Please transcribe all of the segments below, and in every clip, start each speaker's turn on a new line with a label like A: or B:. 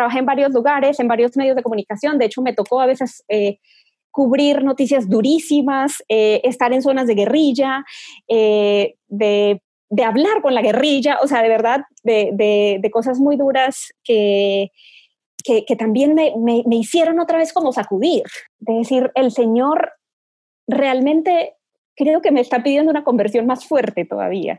A: trabajé en varios lugares, en varios medios de comunicación. De hecho, me tocó a veces eh, cubrir noticias durísimas, eh, estar en zonas de guerrilla, de, de, hablar con la guerrilla, o sea, de verdad, de, cosas muy duras que, que, que también me, me, me hicieron otra vez como sacudir, de decir, el Señor realmente creo que me está pidiendo una conversión más fuerte todavía.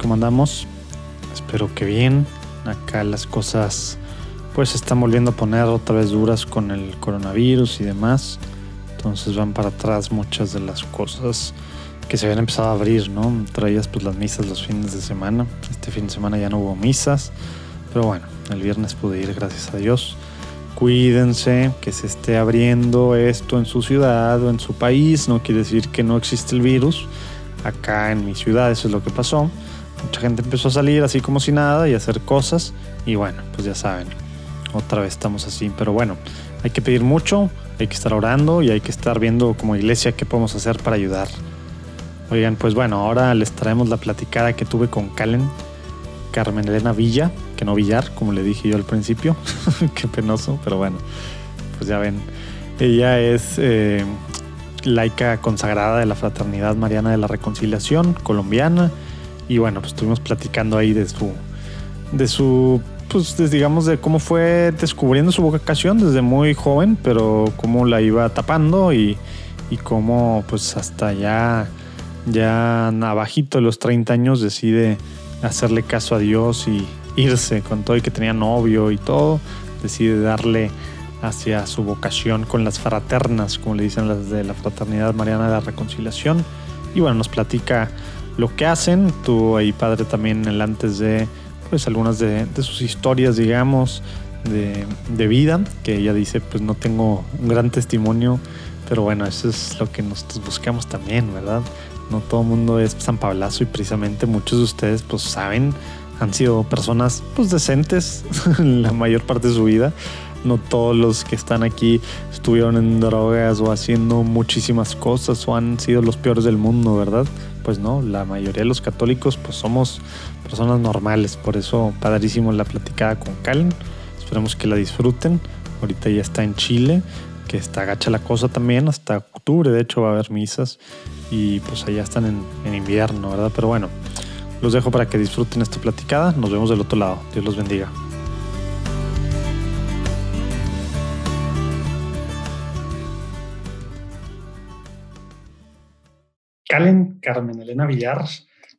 B: ¿cómo andamos? Espero que bien. Acá las cosas pues se están volviendo a poner otra vez duras con el coronavirus y demás. Entonces van para atrás muchas de las cosas que se habían empezado a abrir, ¿no? Ellas pues las misas los fines de semana. Este fin de semana ya no hubo misas. Pero bueno, el viernes pude ir, gracias a Dios. Cuídense, que se esté abriendo esto en su ciudad o en su país. No quiere decir que no existe el virus. Acá en mi ciudad eso es lo que pasó Mucha gente empezó a salir así como si nada y a hacer cosas. Y bueno, pues ya saben, otra vez estamos así. Pero bueno, hay que pedir mucho, hay que estar orando y hay que estar viendo como iglesia qué podemos hacer para ayudar. Oigan, pues bueno, ahora les traemos la platicada que tuve con Calen, Carmen Elena Villa, que no Villar, como le dije yo al principio. qué penoso, pero bueno, pues ya ven. Ella es eh, laica consagrada de la Fraternidad Mariana de la Reconciliación, colombiana y bueno, pues estuvimos platicando ahí de su, de su, pues digamos, de cómo fue descubriendo su vocación desde muy joven, pero cómo la iba tapando y, y cómo pues hasta ya, ya abajito de los 30 años decide hacerle caso a Dios y irse con todo y que tenía novio y todo, decide darle hacia su vocación con las fraternas, como le dicen las de la Fraternidad Mariana de la Reconciliación. Y bueno, nos platica lo que hacen. Tuvo ahí padre también el antes de pues algunas de, sus historias, digamos, de, vida, que ella dice, pues no tengo un gran testimonio, pero bueno, eso es lo que nosotros buscamos también, ¿verdad? No todo el mundo es San Pablazo y precisamente muchos de ustedes pues saben, han sido personas pues decentes la mayor parte de su vida. No todos los que están aquí estuvieron en drogas o haciendo muchísimas cosas o han sido los peores del mundo, ¿verdad? Pues no, la mayoría de los católicos pues somos personas normales, por eso padrísimo la platicada con Calen, esperemos que la disfruten, ahorita ya está en Chile, que está gacha la cosa también, hasta octubre. De hecho va a haber misas y pues allá están en, en invierno, ¿verdad? Pero bueno, los dejo para que disfruten esta platicada, nos vemos del otro lado, Dios los bendiga. Calen Carmen Elena Villar.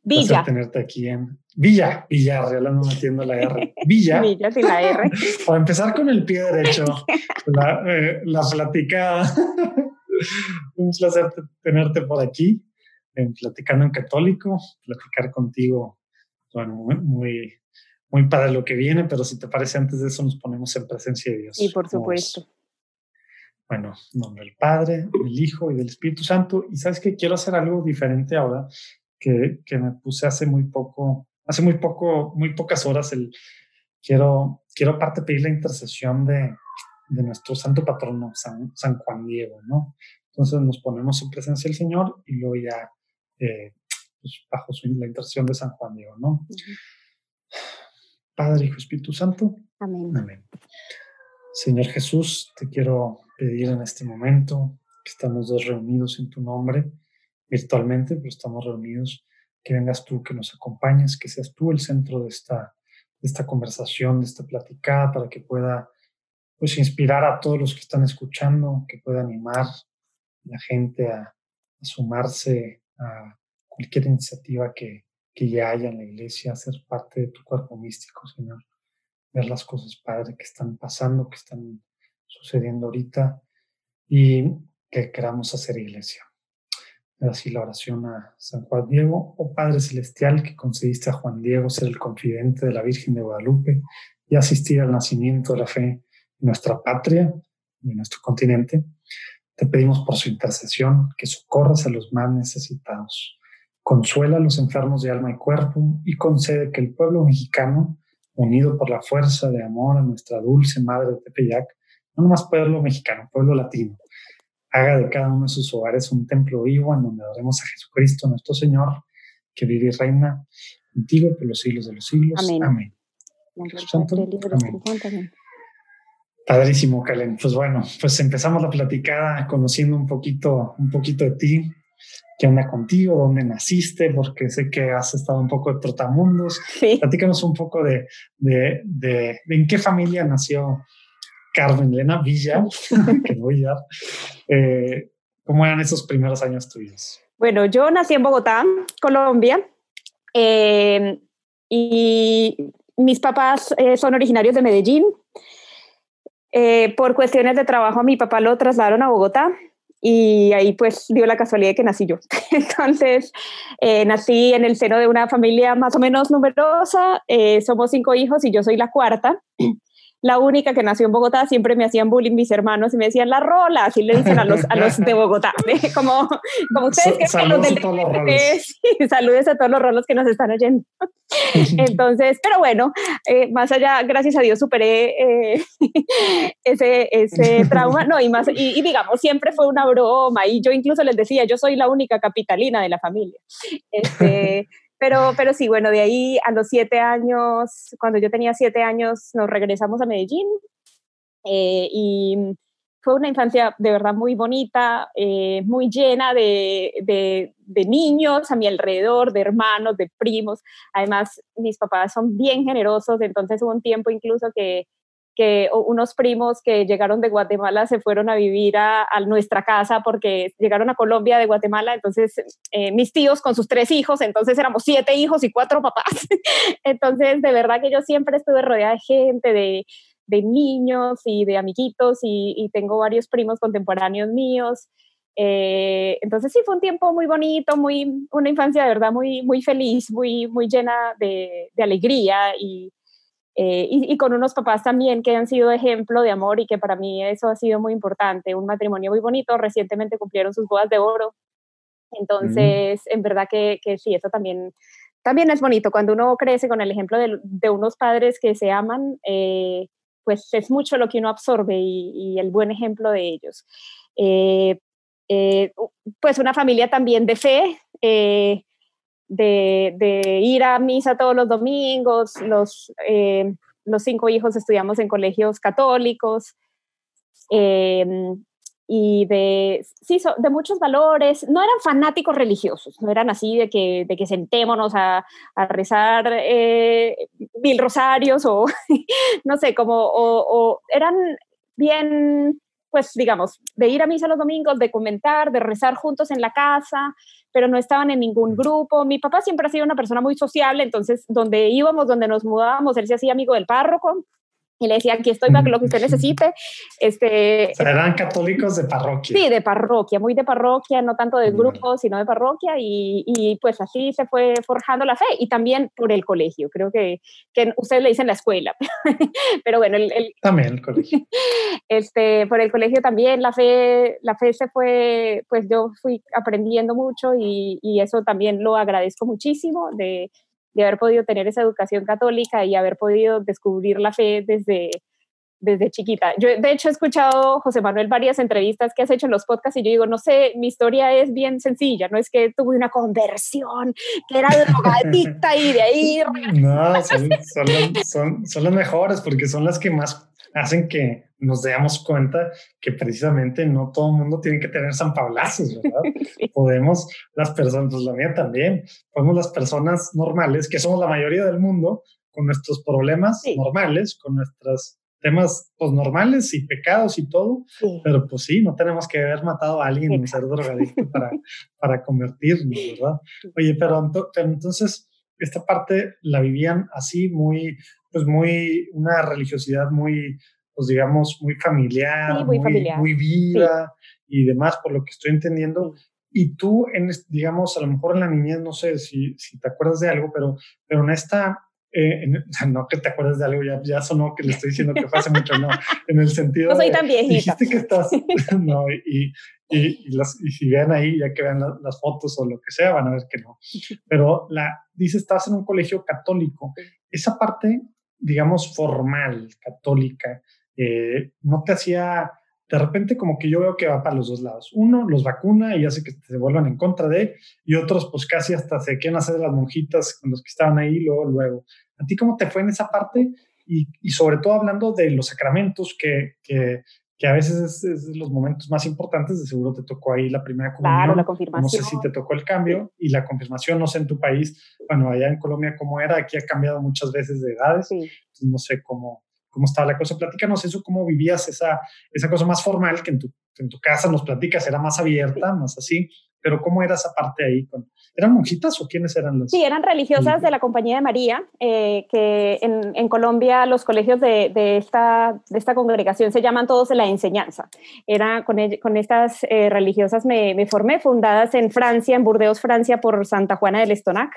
A: Villa.
B: tenerte aquí en Villa, Villar, ya no metiendo la R. Villa.
A: Villa sin la R.
B: Para empezar con el pie derecho, la, eh, la platicada. Un placer tenerte por aquí, en Platicando en Católico, platicar contigo. Bueno, muy, muy, para lo que viene, pero si te parece, antes de eso nos ponemos en presencia de Dios.
A: Y por supuesto.
B: Bueno, en nombre del Padre, del Hijo y del Espíritu Santo. Y sabes que quiero hacer algo diferente ahora que, que me puse hace muy poco, hace muy poco, muy pocas horas. El, quiero, quiero aparte pedir la intercesión de, de nuestro santo patrono, San, San, Juan Diego, ¿no? Entonces nos ponemos en presencia del Señor y luego ya eh, pues bajo su, la intercesión de San Juan Diego, ¿no? Padre, Hijo, Espíritu Santo.
A: Amén.
B: Amén. Señor Jesús, te quiero pedir en este momento que estamos dos reunidos en tu nombre, virtualmente, pero estamos reunidos, que vengas tú, que nos acompañes, que seas tú el centro de esta, esta conversación, de esta platicada, para que pueda pues inspirar a todos los que están escuchando, que pueda animar a la gente a, sumarse a cualquier iniciativa que, que ya haya en la iglesia, ser parte de tu cuerpo místico, Señor. Ver las cosas, Padre, que están pasando, que están sucediendo ahorita y que queramos hacer iglesia.
C: así la oración a San Juan Diego, oh Padre Celestial, que concediste a Juan Diego ser el confidente de la Virgen de Guadalupe y asistir al nacimiento de la fe en nuestra patria y en nuestro continente, te pedimos por su intercesión que socorras a los más necesitados, consuela a los enfermos de alma y cuerpo y concede que el pueblo mexicano, unido por la fuerza de amor a nuestra dulce madre de Tepeyac, no nomás pueblo mexicano, pueblo latino, haga de cada uno de sus hogares un templo vivo en donde adoremos a Jesucristo nuestro Señor, que vive y reina contigo por los siglos de los siglos. Amén. Amén. Padrísimo, Kalen. Pues bueno, pues empezamos la platicada conociendo un poquito, un poquito de ti. ¿Qué onda contigo? ¿Dónde naciste? Porque sé que has estado un poco de trotamundos. Sí. Platícanos un poco de, de, de en qué familia nació Carmen Elena Villa, que voy a eh, ¿Cómo eran esos primeros años tuyos?
A: Bueno, yo nací en Bogotá, Colombia, eh, y mis papás eh, son originarios de Medellín. por cuestiones de trabajo, mi papá lo trasladaron a Bogotá y ahí pues dio la casualidad de que nací yo. Entonces, nací en el seno de una familia más o menos numerosa, somos cinco hijos y yo soy la cuarta la única que nació en Bogotá, siempre me hacían bullying mis hermanos y me decían la rola, así le dicen a los, a los de Bogotá, como, como ustedes que
C: saludos los del
A: a saludes a todos los rolos que nos están oyendo. Entonces, pero bueno, eh, más allá, gracias a Dios superé eh, ese, ese trauma, no, y más, y, digamos, siempre fue una broma, y yo incluso les decía, yo soy la única capitalina de la familia. Este, pero, pero sí, bueno, de ahí a los siete años, cuando yo tenía siete años, nos regresamos a Medellín eh, y fue una infancia de verdad muy bonita, eh, muy llena de, de, de, niños a mi alrededor, de hermanos, de primos. Además, mis papás son bien generosos, entonces hubo un tiempo incluso que que unos primos que llegaron de Guatemala se fueron a vivir a, nuestra casa porque llegaron a Colombia de Guatemala, entonces eh, mis tíos con sus tres hijos, entonces éramos siete hijos y cuatro papás. entonces, de verdad que yo siempre estuve rodeada de gente, de, niños y de amiguitos y, tengo varios primos contemporáneos míos. Eh, entonces sí, fue un tiempo muy bonito, muy, una infancia de verdad muy, muy feliz, muy, muy llena de, de alegría y, eh, y, con unos papás también que han sido ejemplo de amor y que para mí eso ha sido muy importante. Un matrimonio muy bonito, recientemente cumplieron sus bodas de oro. Entonces, en verdad que, que, sí, eso también, también es bonito. Cuando uno crece con el ejemplo de, de unos padres que se aman, eh, pues es mucho lo que uno absorbe y, el buen ejemplo de ellos. Eh, pues una familia también de fe de, ir a misa todos los domingos, los, eh, los cinco hijos estudiamos en colegios católicos, em, y de, sí, de muchos valores, no eran fanáticos religiosos, no eran así de que, de que sentémonos a, a rezar eh, mil rosarios o no sé, como, o, eran bien pues digamos, de ir a misa los domingos, de comentar, de rezar juntos en la casa, pero no estaban en ningún grupo. Mi papá siempre ha sido una persona muy sociable, entonces donde íbamos, donde nos mudábamos, él se hacía amigo del párroco y le decía, aquí estoy para lo que usted necesite. Este,
C: eran católicos de parroquia.
A: Sí, de parroquia, muy de parroquia, no tanto de grupo, sino de parroquia, y, y, pues así se fue forjando la fe, y también por el colegio, creo que, que ustedes le dicen la escuela, pero bueno, el,
C: también el colegio.
A: Este, por el colegio también la fe, la fe se fue, pues yo fui aprendiendo mucho y, y eso también lo agradezco muchísimo de de haber podido tener esa educación católica y haber podido descubrir la fe desde, desde chiquita. Yo, de hecho, he escuchado, José Manuel, varias entrevistas que has hecho en los podcasts y yo digo, no sé, mi historia es bien sencilla, no es que tuve una conversión, que era drogadicta y de ahí...
C: No, son, son, son, las mejores porque son las que más hacen que nos demos cuenta que precisamente no todo el mundo tiene que tener San Pablazos, ¿verdad? Podemos, las personas, pues la mía también, podemos las personas normales, que somos la mayoría del mundo, con nuestros problemas normales, con nuestros temas pues normales y pecados y todo, pero pues sí, no tenemos que haber matado a alguien ni ser drogadicto para, para convertirnos, ¿verdad? Oye, pero entonces esta parte la vivían así muy, pues muy, una religiosidad muy, pues digamos, muy familiar, muy, muy, viva y demás, por lo que estoy entendiendo. y tú, en, digamos, a lo mejor en la niñez, no sé si, si te acuerdas de algo, pero, pero en esta, eh, no que te acuerdes de algo, ya, ya sonó que le estoy diciendo que fue hace mucho, no, en el sentido.
A: No soy tan viejita.
C: Dijiste que estás, no, y, y, las, y, si ven ahí, ya que vean las fotos o lo que sea, van a ver que no. Pero la, dice, estás en un colegio católico. Esa parte, digamos, formal, católica, eh, no te hacía de repente como que yo veo que va para los dos lados. Uno los vacuna y hace que se vuelvan en contra de, y otros pues casi hasta se quieren hacer las monjitas con los que estaban ahí luego, luego. ¿A ti cómo te fue en esa parte? Y, sobre todo hablando de los sacramentos, que, que a veces es, los momentos más importantes, de seguro te tocó ahí la primera comunión.
A: Claro, la confirmación.
C: No sé si te tocó el cambio y la confirmación, no sé en tu país, bueno, allá en Colombia cómo era, aquí ha cambiado muchas veces de edades, sí. no sé cómo, cómo estaba la cosa. Platícanos eso, cómo vivías esa, esa cosa más formal que en tu, en tu casa nos platicas, era más abierta, más así, pero ¿cómo era esa parte ahí? ¿Eran monjitas o quiénes eran las?
A: Sí, eran religiosas de la Compañía de María, eh, que en, en, Colombia los colegios de, de, esta, de esta congregación se llaman todos de la enseñanza. Era, con, con estas eh, religiosas me, me, formé, fundadas en Francia, en Burdeos, Francia, por Santa Juana del Estonac.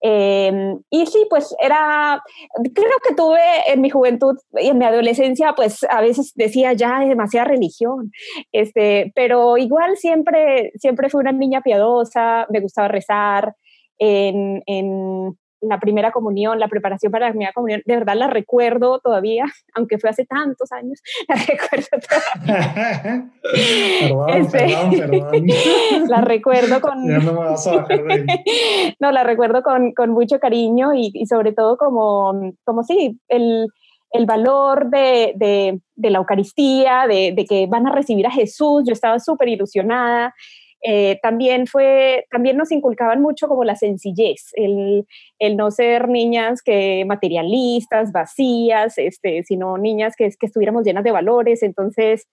A: Eh, y sí, pues era, creo que tuve en mi juventud y en mi adolescencia, pues a veces decía ya hay demasiada religión, este, pero igual siempre, siempre fui una niña piadosa, me gustaba rezar, en, en la primera comunión, la preparación para la primera comunión, de verdad la recuerdo todavía, aunque fue hace tantos años, la recuerdo
C: todavía. perdón, este, perdón, perdón.
A: La recuerdo con...
C: Ya no me vas a bajar de ahí.
A: No, la recuerdo con, con mucho cariño y, y, sobre todo como, como sí, el, el valor de, de, de la Eucaristía, de, de, que van a recibir a Jesús, yo estaba súper ilusionada. Eh, también fue, también nos inculcaban mucho como la sencillez, el, el, no ser niñas que materialistas, vacías, este, sino niñas que, que estuviéramos llenas de valores, entonces,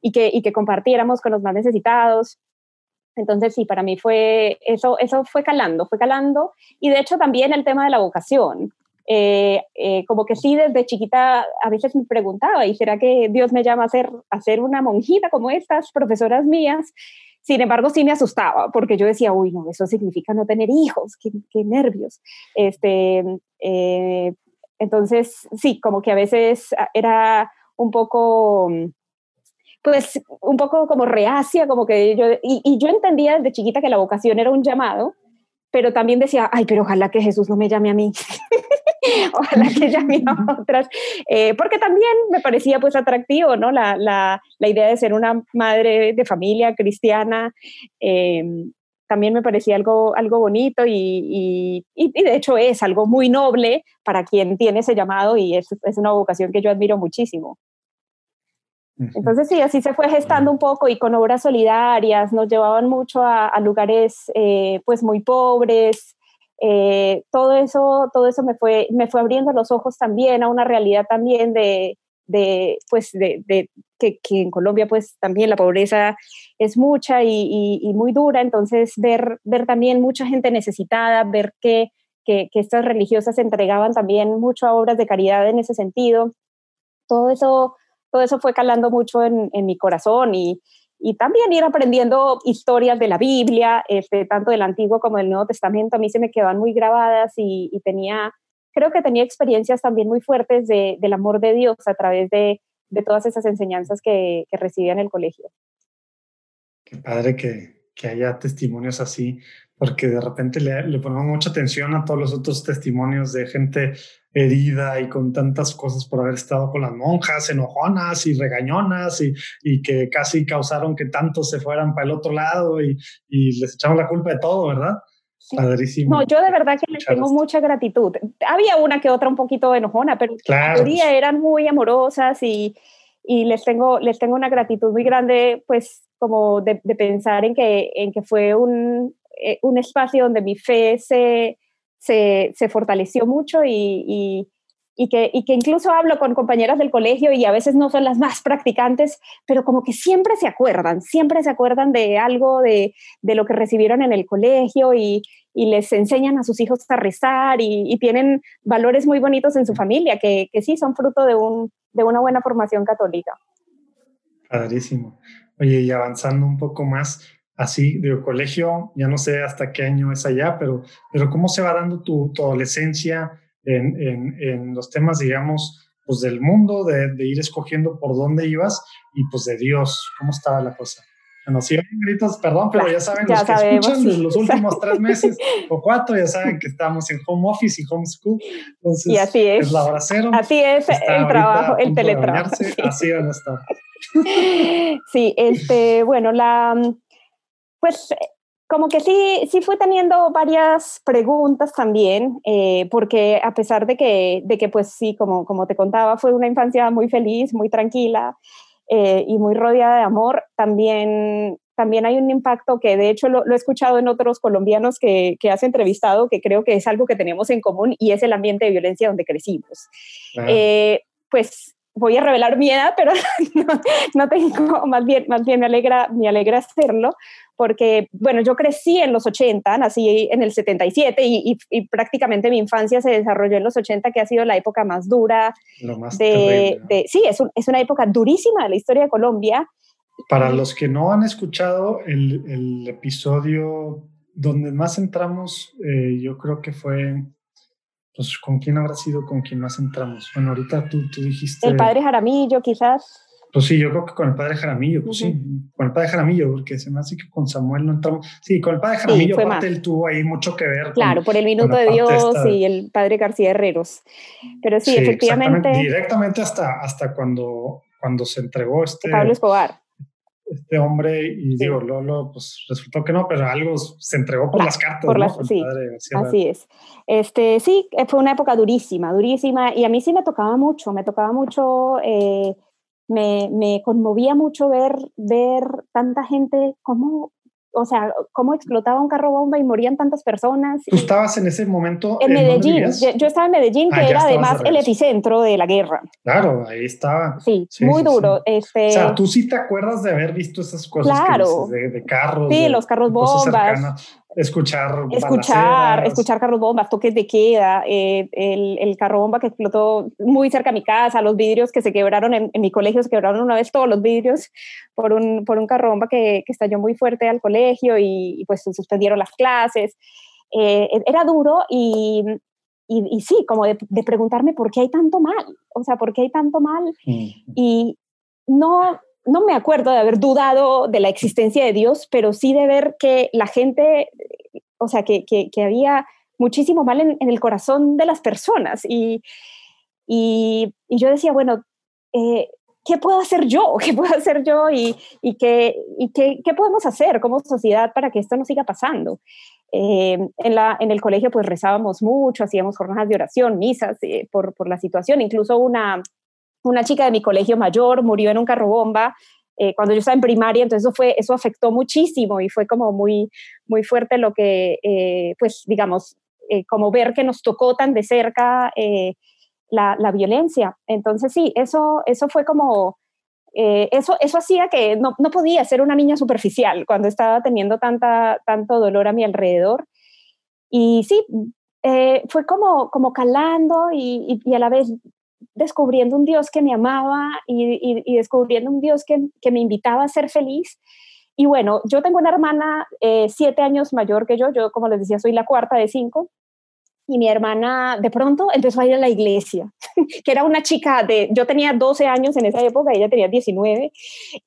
A: y que, y que compartiéramos con los más necesitados. Entonces, sí, para mí fue, eso, eso fue calando, fue calando. Y de hecho también el tema de la vocación. Eh, eh, como que sí, desde chiquita a veces me preguntaba, ¿y será que Dios me llama a ser, a ser una monjita como estas profesoras mías? Sin embargo, sí me asustaba porque yo decía, uy, no, eso significa no tener hijos, qué, qué nervios. Este, eh, entonces, sí, como que a veces era un poco, pues, un poco como reacia, como que yo, y, y yo entendía desde chiquita que la vocación era un llamado, pero también decía, ay, pero ojalá que Jesús no me llame a mí. ojalá que llame a otras, eh, porque también me parecía pues atractivo, ¿no? La, la, la idea de ser una madre de familia cristiana, eh, también me parecía algo, algo bonito y, y, y, de hecho es algo muy noble para quien tiene ese llamado y es, es una vocación que yo admiro muchísimo. Entonces sí, así se fue gestando un poco y con obras solidarias nos llevaban mucho a, a lugares eh, pues muy pobres, eh, todo eso, todo eso me fue, me fue abriendo los ojos también a una realidad también de, de pues de, que, en Colombia pues también la pobreza es mucha y, muy dura, entonces ver, ver también mucha gente necesitada, ver que, que, que estas religiosas entregaban también mucho a obras de caridad en ese sentido, todo eso, todo eso fue calando mucho en, en mi corazón y, y también ir aprendiendo historias de la Biblia, este, tanto del Antiguo como del Nuevo Testamento, a mí se me quedan muy grabadas y, y tenía, creo que tenía experiencias también muy fuertes de, del amor de Dios a través de, de todas esas enseñanzas que, que, recibía en el colegio.
C: Qué padre que, que haya testimonios así, porque de repente le, le ponemos mucha atención a todos los otros testimonios de gente herida y con tantas cosas por haber estado con las monjas, enojonas y regañonas y, y que casi causaron que tantos se fueran para el otro lado y, y les echamos la culpa de todo, ¿verdad?
A: Sí. Padrísimo. No, yo de verdad que les tengo mucha gratitud. Había una que otra un poquito enojona, pero claro. la mayoría eran muy amorosas y, y les tengo, les tengo una gratitud muy grande, pues como de, de pensar en que, en que fue un, eh, un espacio donde mi fe se, se, fortaleció mucho y, que, incluso hablo con compañeras del colegio y a veces no son las más practicantes, pero como que siempre se acuerdan, siempre se acuerdan de algo de, de lo que recibieron en el colegio y, les enseñan a sus hijos a rezar y, y tienen valores muy bonitos en su familia que, que sí son fruto de, un, de una buena formación católica.
C: Padrísimo. Oye, y avanzando un poco más, así, de colegio, ya no sé hasta qué año es allá, pero, pero cómo se va dando tu, adolescencia en, en, en, los temas, digamos, pues del mundo, de, de, ir escogiendo por dónde ibas y pues de Dios, ¿cómo estaba la cosa? Bueno, sí, gritos, perdón, pero ya saben, los que escuchan de los últimos tres meses o cuatro, ya saben que estamos en home office y homeschool. Entonces,
A: y así es.
C: es la hora cero.
A: Así es el trabajo, el teletrabajo.
C: Así van a estar.
A: Sí, este, bueno, la, pues como que sí, sí fue teniendo varias preguntas también, eh, porque a pesar de que, de que, pues sí, como, como te contaba, fue una infancia muy feliz, muy tranquila, eh, y muy rodeada de amor, también, también hay un impacto que de hecho lo, he escuchado en otros colombianos que, que, has entrevistado, que creo que es algo que tenemos en común y es el ambiente de violencia donde crecimos. Eh, pues voy a revelar mi edad, pero no, tengo, más bien, más bien me alegra, me alegra hacerlo, porque, bueno, yo crecí en los 80, nací en el 77 y, y, prácticamente mi infancia se desarrolló en los 80, que ha sido la época más dura.
C: de,
A: sí, es, es, una época durísima de la historia de Colombia.
C: Para los que no han escuchado el, el episodio donde más entramos, eh, yo creo que fue pues con quién habrá sido con quien más entramos. Bueno, ahorita tú, tú dijiste...
A: El padre Jaramillo, quizás.
C: Pues sí, yo creo que con el padre Jaramillo, pues sí, con el padre Jaramillo, porque se me hace que con Samuel no entramos. Sí, con el padre Jaramillo, aparte él tuvo ahí mucho que ver.
A: Claro, por el minuto de Dios y el padre García Herreros. Pero sí, efectivamente.
C: Directamente hasta, hasta cuando, cuando se entregó este.
A: Pablo Escobar
C: este hombre y digo, Lolo, pues resultó que no, pero algo se entregó por las cartas. Por las,
A: sí, así es. Este, sí, eh, fue una época durísima, durísima, y a mí sí me tocaba mucho, me tocaba mucho, eh, me, me, conmovía mucho ver, ver tanta gente, cómo o sea, cómo explotaba un carro bomba y morían tantas personas.
C: ¿Tú estabas en ese momento?
A: En, Medellín, yo, estaba en Medellín, ah, que era además el epicentro de la guerra.
C: Claro, ahí estaba.
A: Sí, muy duro. Este...
C: O sea, tú sí te acuerdas de haber visto esas cosas
A: claro.
C: de, carros.
A: Sí, los carros bombas.
C: Escuchar,
A: escuchar, escuchar carros bombas, toques de queda, eh, el, el, carro bomba que explotó muy cerca de mi casa, los vidrios que se quebraron en, mi colegio, se quebraron una vez todos los vidrios por un, por un carro bomba que, que estalló muy fuerte al colegio y, pues suspendieron las clases. Eh, era duro y, y, sí, como de, de, preguntarme por qué hay tanto mal, o sea, por qué hay tanto mal. Y no, no me acuerdo de haber dudado de la existencia de Dios, pero sí de ver que la gente, o sea, que, que, había muchísimo mal en, el corazón de las personas. Y, y, yo decía, bueno, eh, ¿qué puedo hacer yo? ¿Qué puedo hacer yo? ¿Y, y, qué, y qué, podemos hacer como sociedad para que esto no siga pasando? Eh, en, la, en el colegio pues rezábamos mucho, hacíamos jornadas de oración, misas eh, por, por la situación, incluso una, una chica de mi colegio mayor murió en un carro bomba eh, cuando yo estaba en primaria, entonces eso, fue, eso afectó muchísimo y fue como muy, muy fuerte lo que, eh, pues digamos, eh, como ver que nos tocó tan de cerca la, la, violencia. Entonces sí, eso, eso fue como, eso, eso hacía que no, no, podía ser una niña superficial cuando estaba teniendo tanta, tanto dolor a mi alrededor. Y sí, fue como, como calando y, y, a la vez descubriendo un Dios que me amaba y, descubriendo un Dios que, me invitaba a ser feliz. Y bueno, yo tengo una hermana eh, siete años mayor que yo, yo como les decía soy la cuarta de cinco, y mi hermana de pronto empezó a ir a la iglesia, que era una chica de, yo tenía 12 años en esa época, ella tenía 19,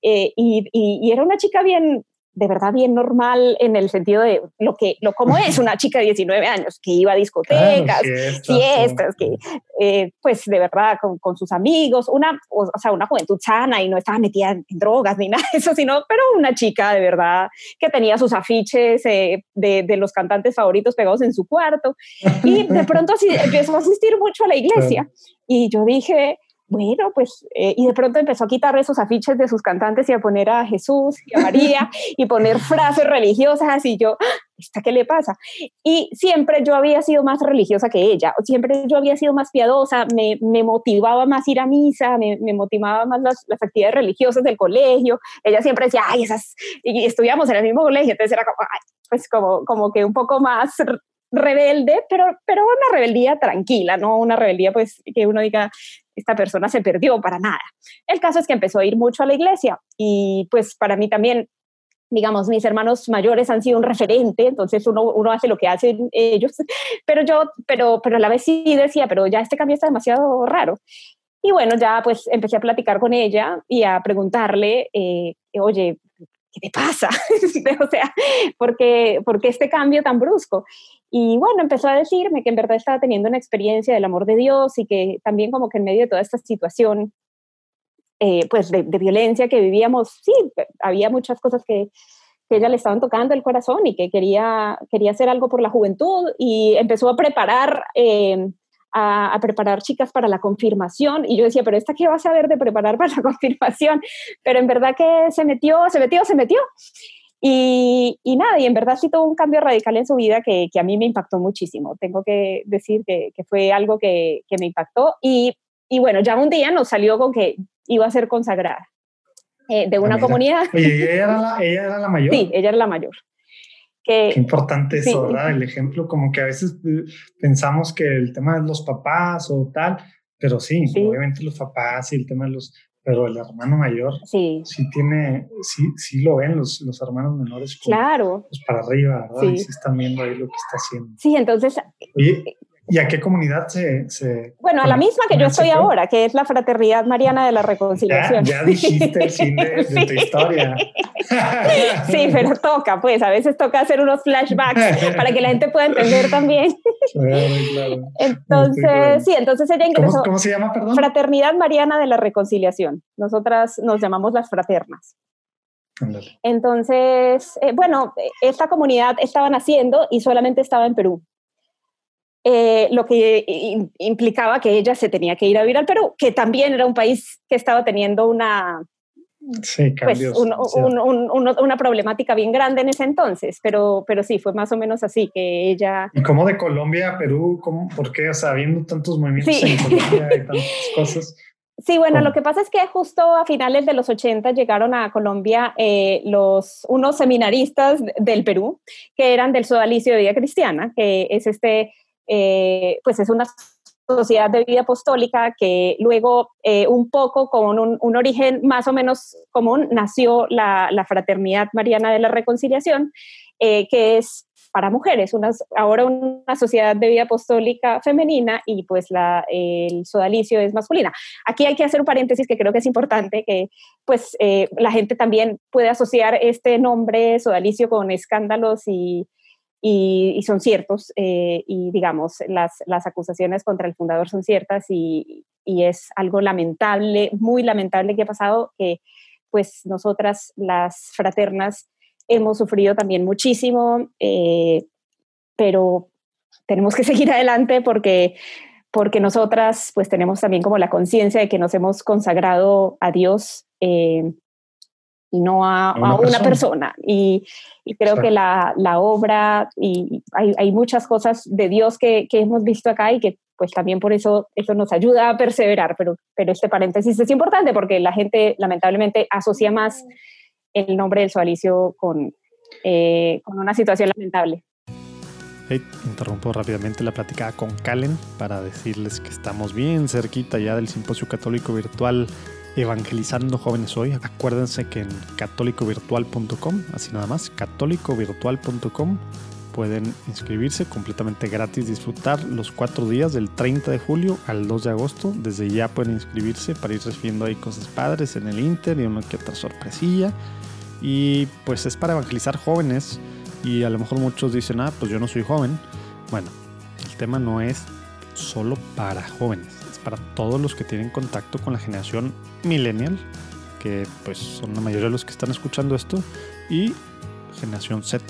A: eh, y, y, era una chica bien, de verdad bien normal en el sentido de lo que, lo como es una chica de 19 años, que iba a discotecas, fiestas, que eh, pues de verdad con, con, sus amigos, una, o, sea, una juventud sana y no estaba metida en, drogas ni nada de eso, sino, pero una chica de verdad que tenía sus afiches eh, de, de, los cantantes favoritos pegados en su cuarto y de pronto así empezó a asistir mucho a la iglesia. Y yo dije, bueno, pues, eh, y de pronto empezó a quitar esos afiches de sus cantantes y a poner a Jesús y a María y poner frases religiosas y yo, ¡Ah! ¿esta qué le pasa? Y siempre yo había sido más religiosa que ella, siempre yo había sido más piadosa, me, me motivaba más ir a misa, me, me motivaba más las, las, actividades religiosas del colegio, ella siempre decía, ay, esas, y estudiamos en el mismo colegio, entonces era como, pues como, como que un poco más rebelde, pero, pero una rebeldía tranquila, no una rebeldía pues que uno diga, esta persona se perdió para nada. El caso es que empezó a ir mucho a la iglesia y pues para mí también digamos, mis hermanos mayores han sido un referente, entonces uno, uno hace lo que hacen ellos, pero yo, pero, pero a la vez sí decía, pero ya este cambio está demasiado raro. Y bueno, ya pues empecé a platicar con ella y a preguntarle, eh, oye, ¿qué te pasa? o sea, ¿por qué, ¿por qué este cambio tan brusco? Y bueno, empezó a decirme que en verdad estaba teniendo una experiencia del amor de Dios y que también como que en medio de toda esta situación eh, pues de, violencia que vivíamos, sí, había muchas cosas que, que ella le estaban tocando el corazón y que quería, quería hacer algo por la juventud y empezó a preparar, eh, a, preparar chicas para la confirmación y yo decía, pero esta qué va a saber de preparar para la confirmación, pero en verdad que se metió, se metió, se metió. Y, y nada, y en verdad sí tuvo un cambio radical en su vida que, que a mí me impactó muchísimo. Tengo que decir que, que fue algo que, que me impactó. Y, y bueno, ya un día nos salió con que iba a ser consagrada eh, de una comunidad.
C: Oye, ¿ella era, la, ella era la mayor.
A: Sí, ella era la mayor.
C: Qué importante eso, ¿verdad? El ejemplo, como que a veces eh, pensamos que el tema de los papás o tal, pero sí, obviamente los papás y el tema de los, pero el hermano mayor sí, sí tiene, sí, sí lo ven los, los hermanos menores.
A: claro.
C: Pues para arriba, ¿verdad? Sí. Y sí están viendo ahí lo que está haciendo.
A: Sí, entonces.
C: Oye, ¿Y a qué comunidad se...? se
A: bueno, a la misma que yo estoy ahora, que es la Fraternidad Mariana de la Reconciliación.
C: Ya, dijiste el fin de, tu historia.
A: sí, pero toca, pues, a veces toca hacer unos flashbacks para que la gente pueda entender también. Claro, claro. Entonces, sí, entonces ella ingresó...
C: ¿Cómo, se llama, perdón?
A: Fraternidad Mariana de la Reconciliación. Nosotras nos llamamos las fraternas. Entonces, eh, bueno, esta comunidad estaba naciendo y solamente estaba en Perú. Eh, lo que implicaba que ella se tenía que ir a vivir al Perú, que también era un país que estaba teniendo una, pues, una problemática bien grande en ese entonces, pero, pero sí, fue más o menos así que ella...
C: ¿Y cómo de Colombia a Perú? ¿Cómo, ¿Por qué? O sea, habiendo tantos movimientos en Colombia y tantas cosas.
A: Sí, bueno, lo que pasa es que justo a finales de los 80 llegaron a Colombia eh, los, unos seminaristas del Perú, que eran del Sodalicio de Vida Cristiana, que es este eh, pues es una sociedad de vida apostólica que luego eh, un poco con un, origen más o menos común nació la, Fraternidad Mariana de la Reconciliación, eh, que es para mujeres, ahora una sociedad de vida apostólica femenina y pues la, el sodalicio es masculina. Aquí hay que hacer un paréntesis que creo que es importante, que pues la gente también puede asociar este nombre sodalicio con escándalos y y, son ciertos eh, y digamos, las, las, acusaciones contra el fundador son ciertas y, y, es algo lamentable, muy lamentable que ha pasado, que pues nosotras las fraternas hemos sufrido también muchísimo, eh, pero tenemos que seguir adelante porque porque nosotras pues tenemos también como la conciencia de que nos hemos consagrado a Dios eh, no a, una, persona. Y, creo que la, la, obra, y hay, hay, muchas cosas de Dios que, que, hemos visto acá y que pues también por eso eso nos ayuda a perseverar, pero, pero este paréntesis es importante porque la gente lamentablemente asocia más el nombre del sualicio con, eh, con una situación lamentable.
B: interrumpo rápidamente la plática con Calen para decirles que estamos bien cerquita ya del Simposio Católico Virtual evangelizando jóvenes hoy. Acuérdense que en católicovirtual.com, así nada más, católicovirtual.com, pueden inscribirse completamente gratis, disfrutar los cuatro días del 30 de julio al 2 de agosto. Desde ya pueden inscribirse para ir recibiendo ahí cosas padres en el Inter y una que otra sorpresilla. Y pues es para evangelizar jóvenes. Y a lo mejor muchos dicen, ah, pues yo no soy joven. Bueno, el tema no es solo para jóvenes para todos los que tienen contacto con la generación millennial, que pues son la mayoría de los que están escuchando esto, y generación Z.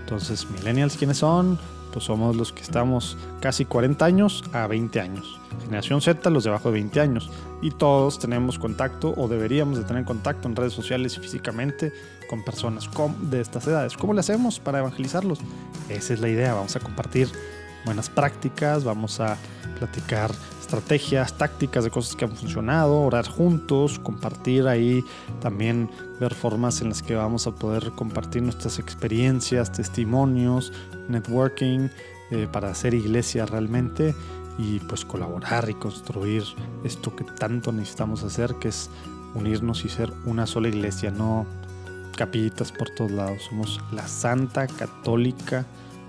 B: Entonces, millennials, ¿quiénes son? Pues somos los que estamos casi 40 años a 20 años. Generación Z, los debajo de 20 años. Y todos tenemos contacto o deberíamos de tener contacto en redes sociales y físicamente con personas de estas edades. ¿Cómo le hacemos para evangelizarlos? Esa es la idea. Vamos a compartir buenas prácticas, vamos a platicar estrategias, tácticas de cosas que han funcionado, orar juntos, compartir ahí, también ver formas en las que vamos a poder compartir nuestras experiencias, testimonios, networking, eh, para hacer iglesia realmente y pues colaborar y construir esto que tanto necesitamos hacer, que es unirnos y ser una sola iglesia, no capillitas por todos lados. Somos la Santa Católica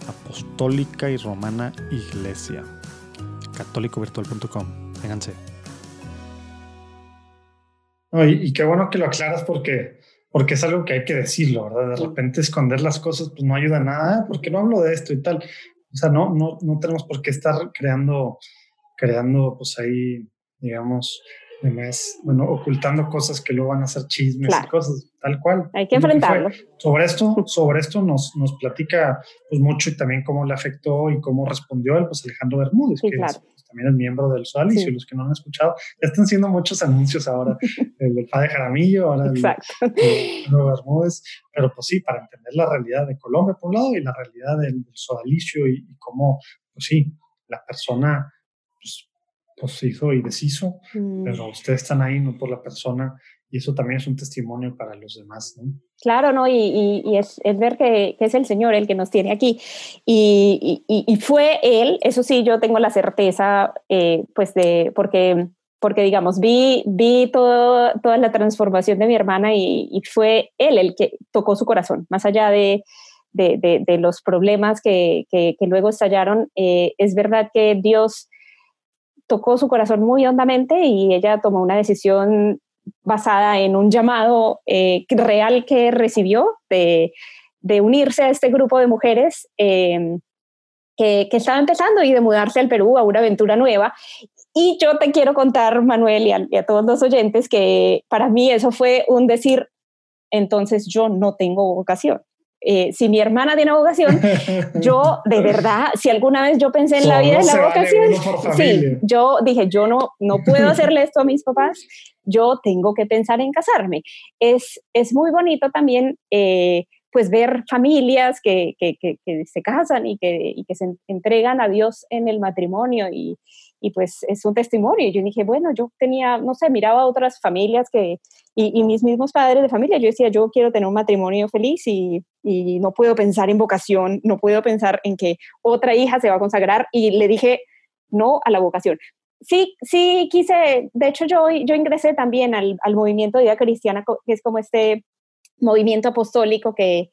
B: Apostólica y Romana Iglesia. católicovirtual.com. Vénganse.
C: y, qué bueno que lo aclaras porque, porque es algo que hay que decirlo, ¿verdad? De repente esconder las cosas pues no ayuda a nada, porque no hablo de esto y tal. O sea, no, no, no tenemos por qué estar creando, creando pues ahí, digamos, además, bueno, ocultando cosas que luego van a ser chismes y cosas, tal cual.
A: Hay que enfrentarlo.
C: sobre esto, sobre esto nos, nos platica pues mucho y también cómo le afectó y cómo respondió él, pues Alejandro Bermúdez, que es, pues, también es miembro del Sodalicio, los que no han escuchado, ya están haciendo muchos anuncios ahora, el del padre Jaramillo, ahora el, de Bermúdez, pero pues sí, para entender la realidad de Colombia por un lado y la realidad del, Sodalicio y, y cómo, pues sí, la persona pues hizo y deshizo, mm. pero ustedes están ahí no por la persona y eso también es un testimonio para los demás, ¿no?
A: Claro, ¿no? Y, y, es, es, ver que, que, es el Señor el que nos tiene aquí. Y, y fue Él, eso sí, yo tengo la certeza, eh, pues de, porque, porque digamos, vi, vi todo, toda la transformación de mi hermana y, fue Él el que tocó su corazón, más allá de, de, de, los problemas que, que, que luego estallaron. Eh, es verdad que Dios tocó su corazón muy hondamente y ella tomó una decisión basada en un llamado eh, real que recibió de, de, unirse a este grupo de mujeres em, que, que, estaba empezando y de mudarse al Perú a una aventura nueva. Y yo te quiero contar, Manuel, y a, y a todos los oyentes, que para mí eso fue un decir, entonces yo no tengo vocación. Eh, si mi hermana tiene vocación, yo de verdad, si alguna vez yo pensé en la vida de la vocación, sí, yo dije, yo no, no puedo hacerle esto a mis papás, yo tengo que pensar en casarme. Es, es muy bonito también, eh, pues, ver familias que, que, que, que se casan y que, y que se entregan a Dios en el matrimonio y, y pues es un testimonio. Yo dije, bueno, yo tenía, no sé, miraba a otras familias que, y, mis mismos padres de familia, yo decía, yo quiero tener un matrimonio feliz y, no puedo pensar en vocación, no puedo pensar en que otra hija se va a consagrar y le dije no a la vocación. Sí, sí quise, de hecho yo, yo ingresé también al, al movimiento de vida cristiana, que es como este movimiento apostólico que,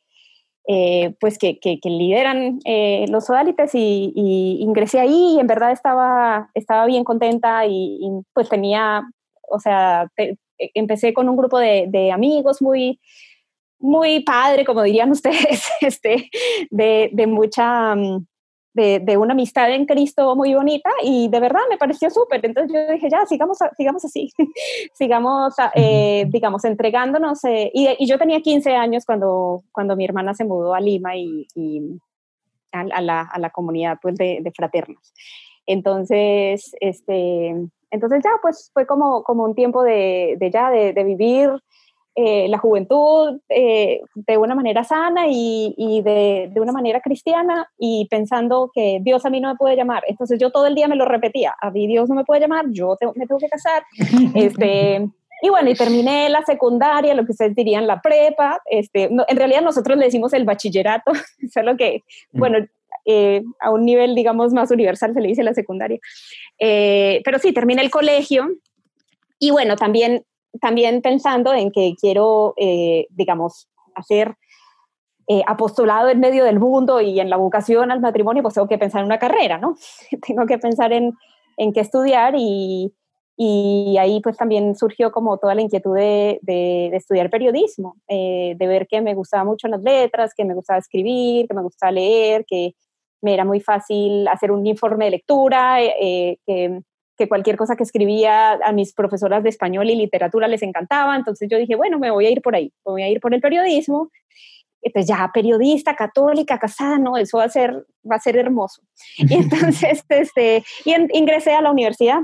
A: eh, pues que, que, lideran eh, los sodalites y, ingresé ahí y en verdad estaba, estaba bien contenta y, pues tenía, o sea, empecé con un grupo de, de, amigos muy, muy padre, como dirían ustedes, este, de, de mucha... Mm, de, una amistad en Cristo muy bonita y de verdad me pareció súper. Entonces yo dije, ya, sigamos, sigamos así, sigamos, eh, digamos, entregándonos. Eh, y, yo tenía 15 años cuando, cuando mi hermana se mudó a Lima y, a, la, a, la, comunidad pues, de, de, fraternos. Entonces, este, entonces ya, pues fue como, como un tiempo de, de ya, de vivir eh, la juventud eh, de una manera sana y, y de, de, una manera cristiana y pensando que Dios a mí no me puede llamar. Entonces yo todo el día me lo repetía, a mí Dios no me puede llamar, yo me tengo que casar. este, y bueno, y terminé la secundaria, lo que ustedes dirían la prepa. Este, en realidad nosotros le decimos el bachillerato, solo que, mm. bueno, eh, a un nivel, digamos, más universal se le dice la secundaria. pero sí, terminé el colegio y bueno, también también pensando en que quiero, eh, digamos, hacer eh, apostolado en medio del mundo y en la vocación al matrimonio, pues tengo que pensar en una carrera, ¿no? tengo que pensar en, en qué estudiar y, ahí pues también surgió como toda la inquietud de, estudiar periodismo, eh, de ver que me gustaba mucho las letras, que me gustaba escribir, que me gustaba leer, que me era muy fácil hacer un informe de lectura, que que cualquier cosa que escribía a mis profesoras de español y literatura les encantaba, entonces yo dije, bueno, me voy a ir por ahí, me voy a ir por el periodismo, pues ya periodista, católica, casada, no, eso va a ser, va a ser hermoso. Y entonces, este, y ingresé a la universidad,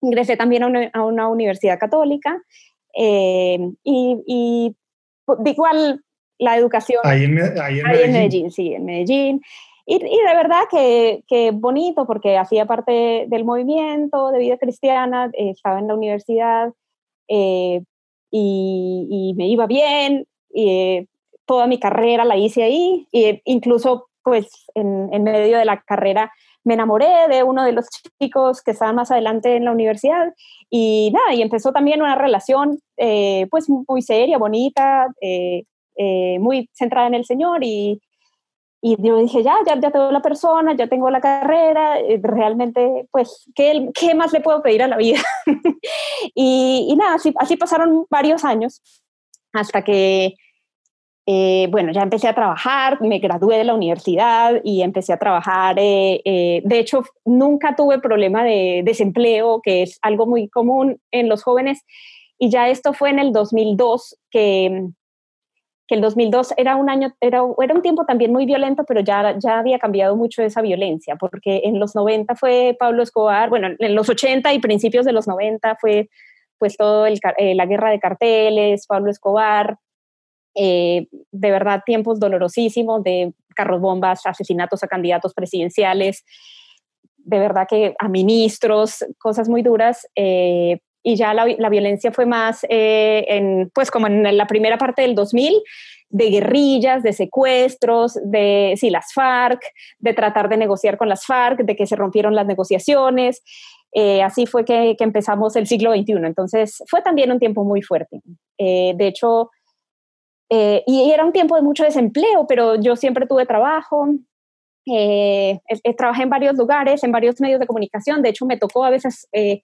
A: ingresé también a una, universidad católica, eh, y, y pues, igual la educación.
C: Ahí en, ahí en
A: Medellín, sí, en Medellín. Y, de verdad que, que, bonito porque hacía parte del movimiento de vida cristiana, eh, estaba en la universidad eh, y, me iba bien, y, eh, toda mi carrera la hice ahí, e incluso pues en, en, medio de la carrera me enamoré de uno de los chicos que estaban más adelante en la universidad y nada, y empezó también una relación pues muy seria, bonita, eh, muy centrada en el Señor y, y yo dije, ya, ya, ya tengo la persona, ya tengo la carrera, eh, realmente, pues, ¿qué, ¿qué, más le puedo pedir a la vida? y, y, nada, así, así pasaron varios años hasta que eh, bueno, ya empecé a trabajar, me gradué de la universidad y empecé a trabajar. Eh, eh, de hecho, nunca tuve problema de desempleo, que es algo muy común en los jóvenes. Y ya esto fue en el 2002, que, el 2002 era un año, era, era un tiempo también muy violento, pero ya, ya había cambiado mucho esa violencia, porque en los 90 fue Pablo Escobar, bueno, en los 80 y principios de los 90 fue pues todo el, la guerra de carteles, Pablo Escobar, eh, de verdad tiempos dolorosísimos de carros bombas, asesinatos a candidatos presidenciales, de verdad que a ministros, cosas muy duras. Eh, y ya la, la, violencia fue más, eh, en, pues como en la primera parte del 2000, de guerrillas, de secuestros, de sí, las FARC, de tratar de negociar con las FARC, de que se rompieron las negociaciones. así fue que, que, empezamos el siglo XXI. Entonces fue también un tiempo muy fuerte. de hecho, eh, y era un tiempo de mucho desempleo, pero yo siempre tuve trabajo. Eh, trabajé en varios lugares, en varios medios de comunicación. De hecho, me tocó a veces eh,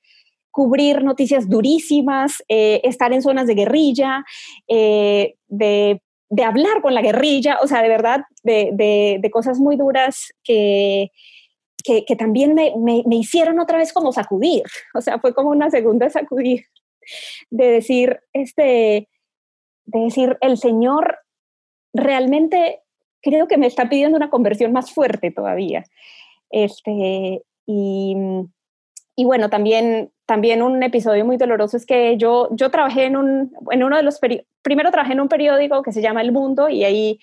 A: cubrir noticias durísimas, estar en zonas de guerrilla, de, de, hablar con la guerrilla, o sea, de verdad, de, cosas muy duras que, que, que también me, me, me, hicieron otra vez como sacudir. O sea, fue como una segunda sacudir de decir, este, de decir, el Señor realmente creo que me está pidiendo una conversión más fuerte todavía. Este, y, y bueno, también, también un episodio muy doloroso es que yo, yo trabajé en, un, en uno de los, primero trabajé en un periódico que se llama El Mundo y ahí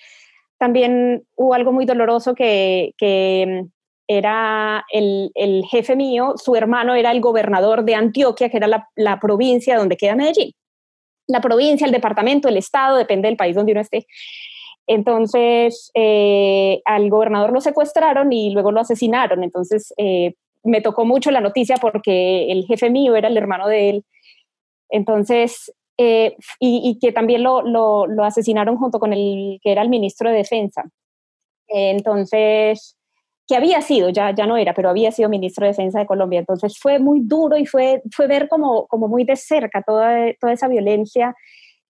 A: también hubo algo muy doloroso que, que era el, el, jefe mío, su hermano era el gobernador de Antioquia, que era la, la provincia donde queda Medellín la provincia, el departamento, el estado, depende del país donde uno esté. Entonces, eh, al gobernador lo secuestraron y luego lo asesinaron. Entonces, eh, me tocó mucho la noticia porque el jefe mío era el hermano de él. Entonces, eh, y, que también lo, lo, asesinaron junto con el que era el ministro de Defensa. Entonces, que había sido, ya, ya no era, pero había sido ministro de Defensa de Colombia. Entonces fue muy duro y fue, fue ver como, como muy de cerca toda, toda esa violencia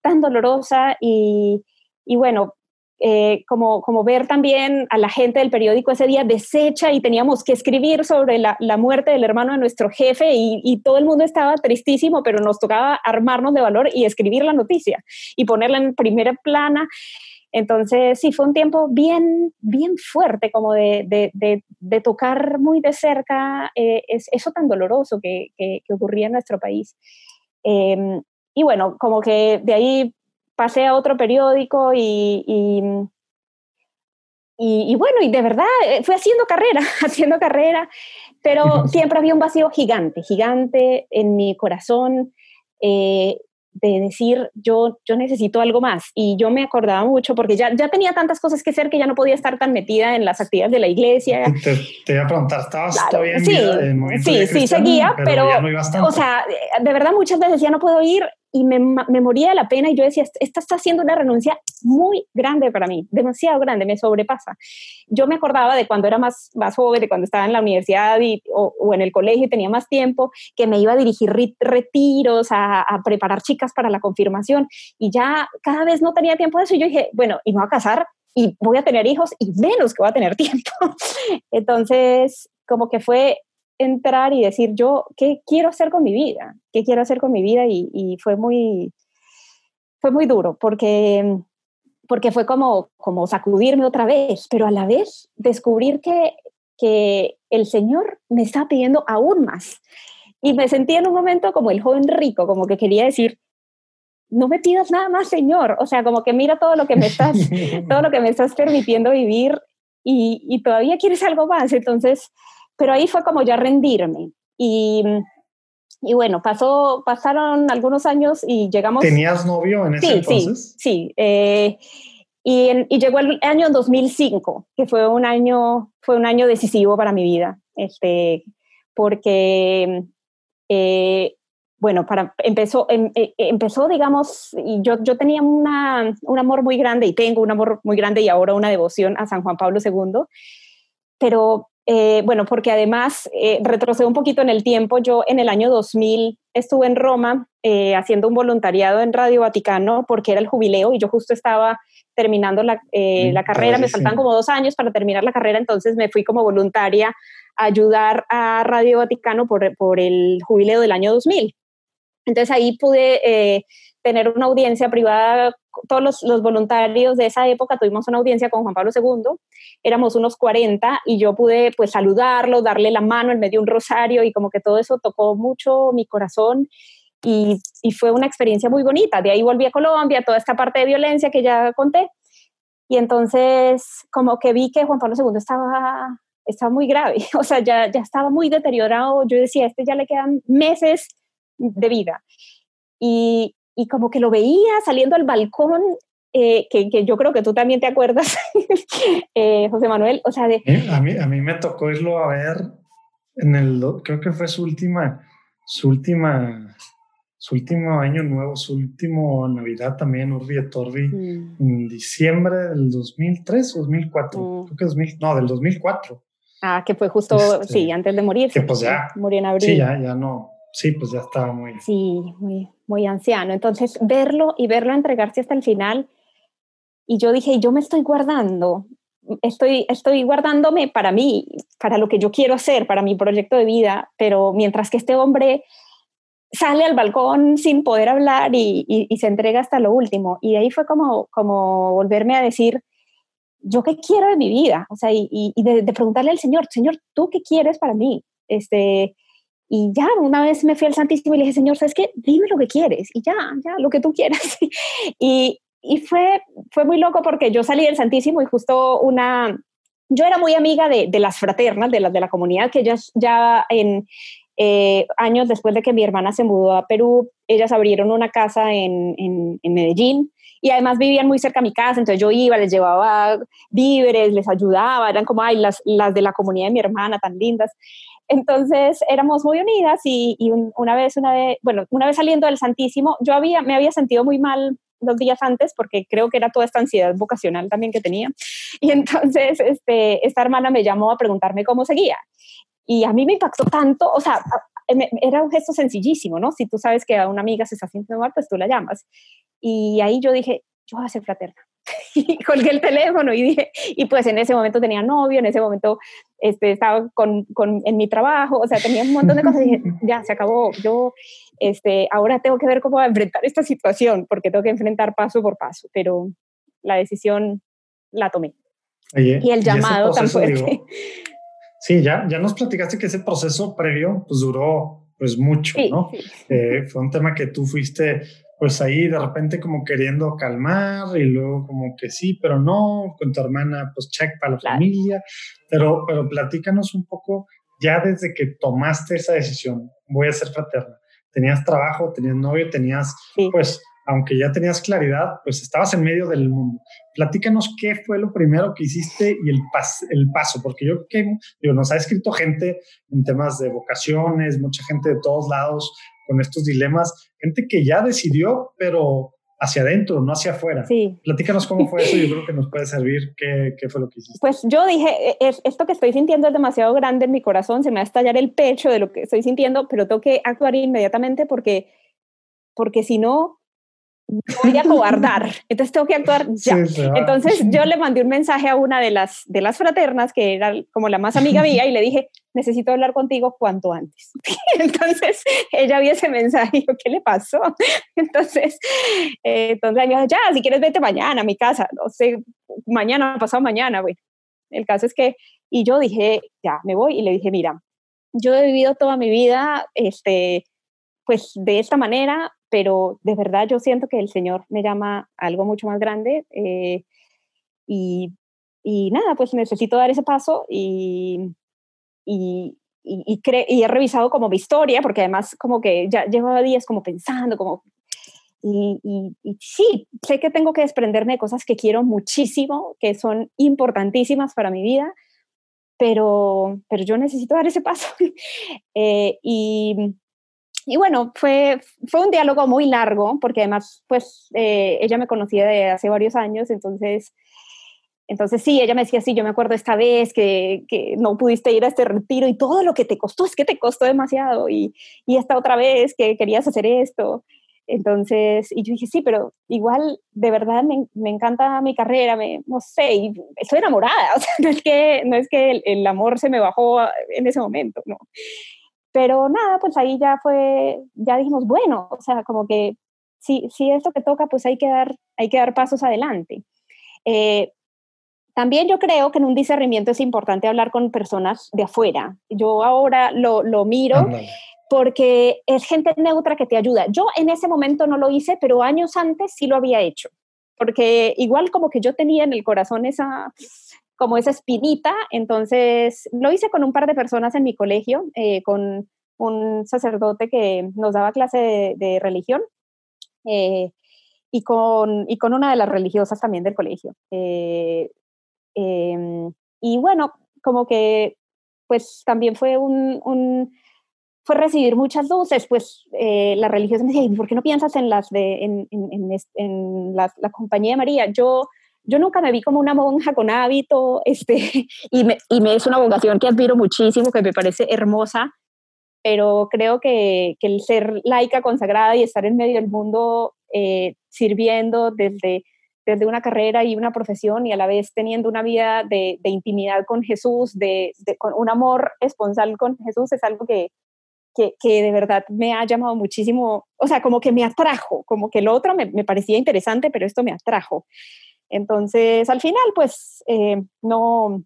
A: tan dolorosa y, y bueno, eh, como, como ver también a la gente del periódico ese día deshecha y teníamos que escribir sobre la, muerte del hermano de nuestro jefe y, todo el mundo estaba tristísimo, pero nos tocaba armarnos de valor y escribir la noticia y ponerla en primera plana. Entonces, sí, fue un tiempo bien, bien fuerte, como de, de, de, tocar muy de cerca eh, es, eso tan doloroso que, que, ocurría en nuestro país. Em, y bueno, como que de ahí pasé a otro periódico y, y, y, bueno, y de verdad eh, fui haciendo carrera, haciendo carrera, pero siempre había un vacío gigante, gigante en mi corazón. Eh, de decir, yo, yo necesito algo más. Y yo me acordaba mucho porque ya, ya tenía tantas cosas que hacer que ya no podía estar tan metida en las actividades de la iglesia.
C: Te, te iba a preguntar, ¿estabas todavía en
A: sí, Sí, sí, seguía, pero, o sea, de verdad muchas veces ya no puedo ir y me, moría de la pena y yo decía, esta está haciendo una renuncia muy grande para mí, demasiado grande, me sobrepasa. Yo me acordaba de cuando era más, más joven, de cuando estaba en la universidad o, en el colegio y tenía más tiempo, que me iba a dirigir retiros, a, a, preparar chicas para la confirmación y ya cada vez no tenía tiempo de eso y yo dije, bueno, y me voy a casar y voy a tener hijos y menos que voy a tener tiempo. Entonces, como que fue entrar y decir yo, ¿qué quiero hacer con mi vida? ¿Qué quiero hacer con mi vida? Y, y fue muy, fue muy duro porque, porque fue como, como sacudirme otra vez, pero a la vez descubrir que, que el Señor me está pidiendo aún más. Y me sentí en un momento como el joven rico, como que quería decir, no me pidas nada más, Señor. O sea, como que mira todo lo que me estás, todo lo que me estás permitiendo vivir y, y todavía quieres algo más. Entonces, pero ahí fue como ya rendirme. Y, y bueno, pasó, pasaron algunos años y llegamos...
C: ¿Tenías novio en ese
A: sí,
C: entonces?
A: Sí, sí. Eh, y, y, llegó el año 2005, que fue un año, fue un año decisivo para mi vida, este, porque eh, bueno, para, empezó, em, e, empezó, digamos, y yo, yo tenía una, un amor muy grande y tengo un amor muy grande y ahora una devoción a San Juan Pablo II, pero eh, bueno, porque además eh, retrocedo un poquito en el tiempo, yo en el año 2000 estuve en Roma eh, haciendo un voluntariado en Radio Vaticano porque era el jubileo y yo justo estaba terminando la, mm, la carrera, me faltaban como dos años para terminar la carrera, entonces me fui como voluntaria a ayudar a Radio Vaticano por, por el jubileo del año 2000. Entonces ahí pude tener una audiencia privada, todos los, los, voluntarios de esa época tuvimos una audiencia con Juan Pablo II, éramos unos 40 y yo pude pues saludarlo, darle la mano, en medio un rosario y como que todo eso tocó mucho mi corazón y, y, fue una experiencia muy bonita. De ahí volví a Colombia, toda esta parte de violencia que ya conté y entonces como que vi que Juan Pablo II estaba, estaba muy grave, o sea, ya, ya estaba muy deteriorado, yo decía, este ya le quedan meses de vida. Y, y como que lo veía saliendo al balcón, eh, que, que, yo creo que tú también te acuerdas, eh, José Manuel, o sea, de...
C: A mí, a mí me tocó irlo a ver en el, creo que fue su última, su última, su último año nuevo, su último Navidad también, Urbi et Torbi, mm. en diciembre del 2003 o 2004, mm. creo que 2000, no, del 2004.
A: Ah, que fue justo, este, sí, antes de morir.
C: Que pues ya.
A: Murió en abril.
C: Sí, ya, ya no, sí, pues ya estaba muy...
A: Sí, muy, muy anciano. Entonces, verlo y verlo entregarse hasta el final, y yo dije, yo me estoy guardando, estoy, estoy guardándome para mí, para lo que yo quiero hacer, para mi proyecto de vida, pero mientras que este hombre sale al balcón sin poder hablar y, se entrega hasta lo último. Y ahí fue como, como volverme a decir, ¿yo qué quiero de mi vida? O sea, y, de, preguntarle al Señor, Señor, ¿tú qué quieres para mí? Este, y ya, una vez me fui al Santísimo y le dije, Señor, ¿sabes qué? Dime lo que quieres. Y ya, ya, lo que tú quieras. y, y fue, fue muy loco porque yo salí del Santísimo y justo una... Yo era muy amiga de, de las fraternas, de las de la comunidad, que ellas ya en eh, años después de que mi hermana se mudó a Perú, ellas abrieron una casa en, en, en Medellín y además vivían muy cerca a mi casa, entonces yo iba, les llevaba víveres, les ayudaba, eran como, ay, las, las de la comunidad de mi hermana, tan lindas. Entonces éramos muy unidas y, una vez, una vez, bueno, una vez saliendo del Santísimo, yo había, me había sentido muy mal dos días antes porque creo que era toda esta ansiedad vocacional también que tenía. Y entonces este, esta hermana me llamó a preguntarme cómo seguía. Y a mí me impactó tanto, o sea, era un gesto sencillísimo, ¿no? Si tú sabes que a una amiga se está sintiendo mal, pues tú la llamas. Y ahí yo dije, yo voy a ser fraterna. y colgué el teléfono y dije, y pues en ese momento tenía novio, en ese momento este, estaba con, con, en mi trabajo, o sea, tenía un montón de cosas y dije, ya, se acabó, yo este, ahora tengo que ver cómo enfrentar esta situación, porque tengo que enfrentar paso por paso, pero la decisión la tomé. y el llamado tan fuerte.
C: sí, ya, ya nos platicaste que ese proceso previo pues duró pues mucho, ¿no? Eh, fue un tema que tú fuiste pues ahí de repente como queriendo calmar y luego como que sí, pero no, con tu hermana pues check para la familia, pero, pero platícanos un poco ya desde que tomaste esa decisión, voy a ser fraterna, tenías trabajo, tenías novio, tenías pues, aunque ya tenías claridad, pues estabas en medio del mundo. Platícanos qué fue lo primero que hiciste y el, el paso, porque yo que digo, nos ha escrito gente en temas de vocaciones, mucha gente de todos lados, con estos dilemas, gente que ya decidió, pero hacia adentro, no hacia afuera.
A: Sí.
C: Platícanos cómo fue eso, yo creo que nos puede servir qué, qué fue lo que hiciste.
A: Pues yo dije, e, es, esto que estoy sintiendo es demasiado grande en mi corazón, se me va a estallar el pecho de lo que estoy sintiendo, pero tengo que actuar inmediatamente porque, porque si no, voy a cobardar, entonces tengo que actuar ya. entonces yo le mandé un mensaje a una de las, de las fraternas, que era como la más amiga mía, y le dije, necesito hablar contigo cuanto antes. entonces ella vio ese mensaje y yo, ¿qué le pasó? entonces, eh, entonces dijo, ya, si quieres vete mañana a mi casa, no sé, mañana, pasado mañana, güey. El caso es que, y yo dije, ya, me voy, y le dije, mira, yo he vivido toda mi vida, este, pues de esta manera, pero de verdad yo siento que el Señor me llama a algo mucho más grande eh, y, y, nada, pues necesito dar ese paso y, y, y, y, he revisado como mi historia, porque además como que ya llevo días como pensando, como... Y, y, sí, sé que tengo que desprenderme de cosas que quiero muchísimo, que son importantísimas para mi vida, pero, pero yo necesito dar ese paso. eh, y, y bueno, fue, fue un diálogo muy largo, porque además, pues, eh, ella me conocía de hace varios años, entonces, entonces sí, ella me decía, sí, yo me acuerdo esta vez que, que, no pudiste ir a este retiro y todo lo que te costó, es que te costó demasiado, y, y esta otra vez que querías hacer esto. Entonces, y yo dije, sí, pero igual de verdad me, me encanta mi carrera, me, no sé, y estoy enamorada, o sea, no es que, no es que el, el amor se me bajó en ese momento, no. Pero nada, pues ahí ya fue, ya dijimos, bueno, o sea, como que si, si es lo que toca, pues hay que dar, hay que dar pasos adelante. Eh, también yo creo que en un discernimiento es importante hablar con personas de afuera. Yo ahora lo, lo miro porque es gente neutra que te ayuda. Yo en ese momento no lo hice, pero años antes sí lo había hecho. Porque igual como que yo tenía en el corazón esa, como esa espinita, entonces lo hice con un par de personas en mi colegio, eh, con un sacerdote que nos daba clase de, religión eh, y, con, y con una de las religiosas también del colegio. Eh, em, y bueno, como que pues también fue un, fue recibir muchas luces, pues la religiosa me decía, ¿por qué no piensas en las de, en, en, en, la, la compañía de María? Yo yo nunca me vi como una monja con hábito, este, y, me, y me es una vocación que admiro muchísimo, que me parece hermosa, pero creo que, que el ser laica consagrada y estar en medio del mundo eh, sirviendo desde, desde una carrera y una profesión y a la vez teniendo una vida de, de intimidad con Jesús, de, de, con un amor esponsal con Jesús, es algo que, que, que, de verdad me ha llamado muchísimo, o sea, como que me atrajo, como que lo otro me, me parecía interesante, pero esto me atrajo. Entonces, al final, pues, eh, no,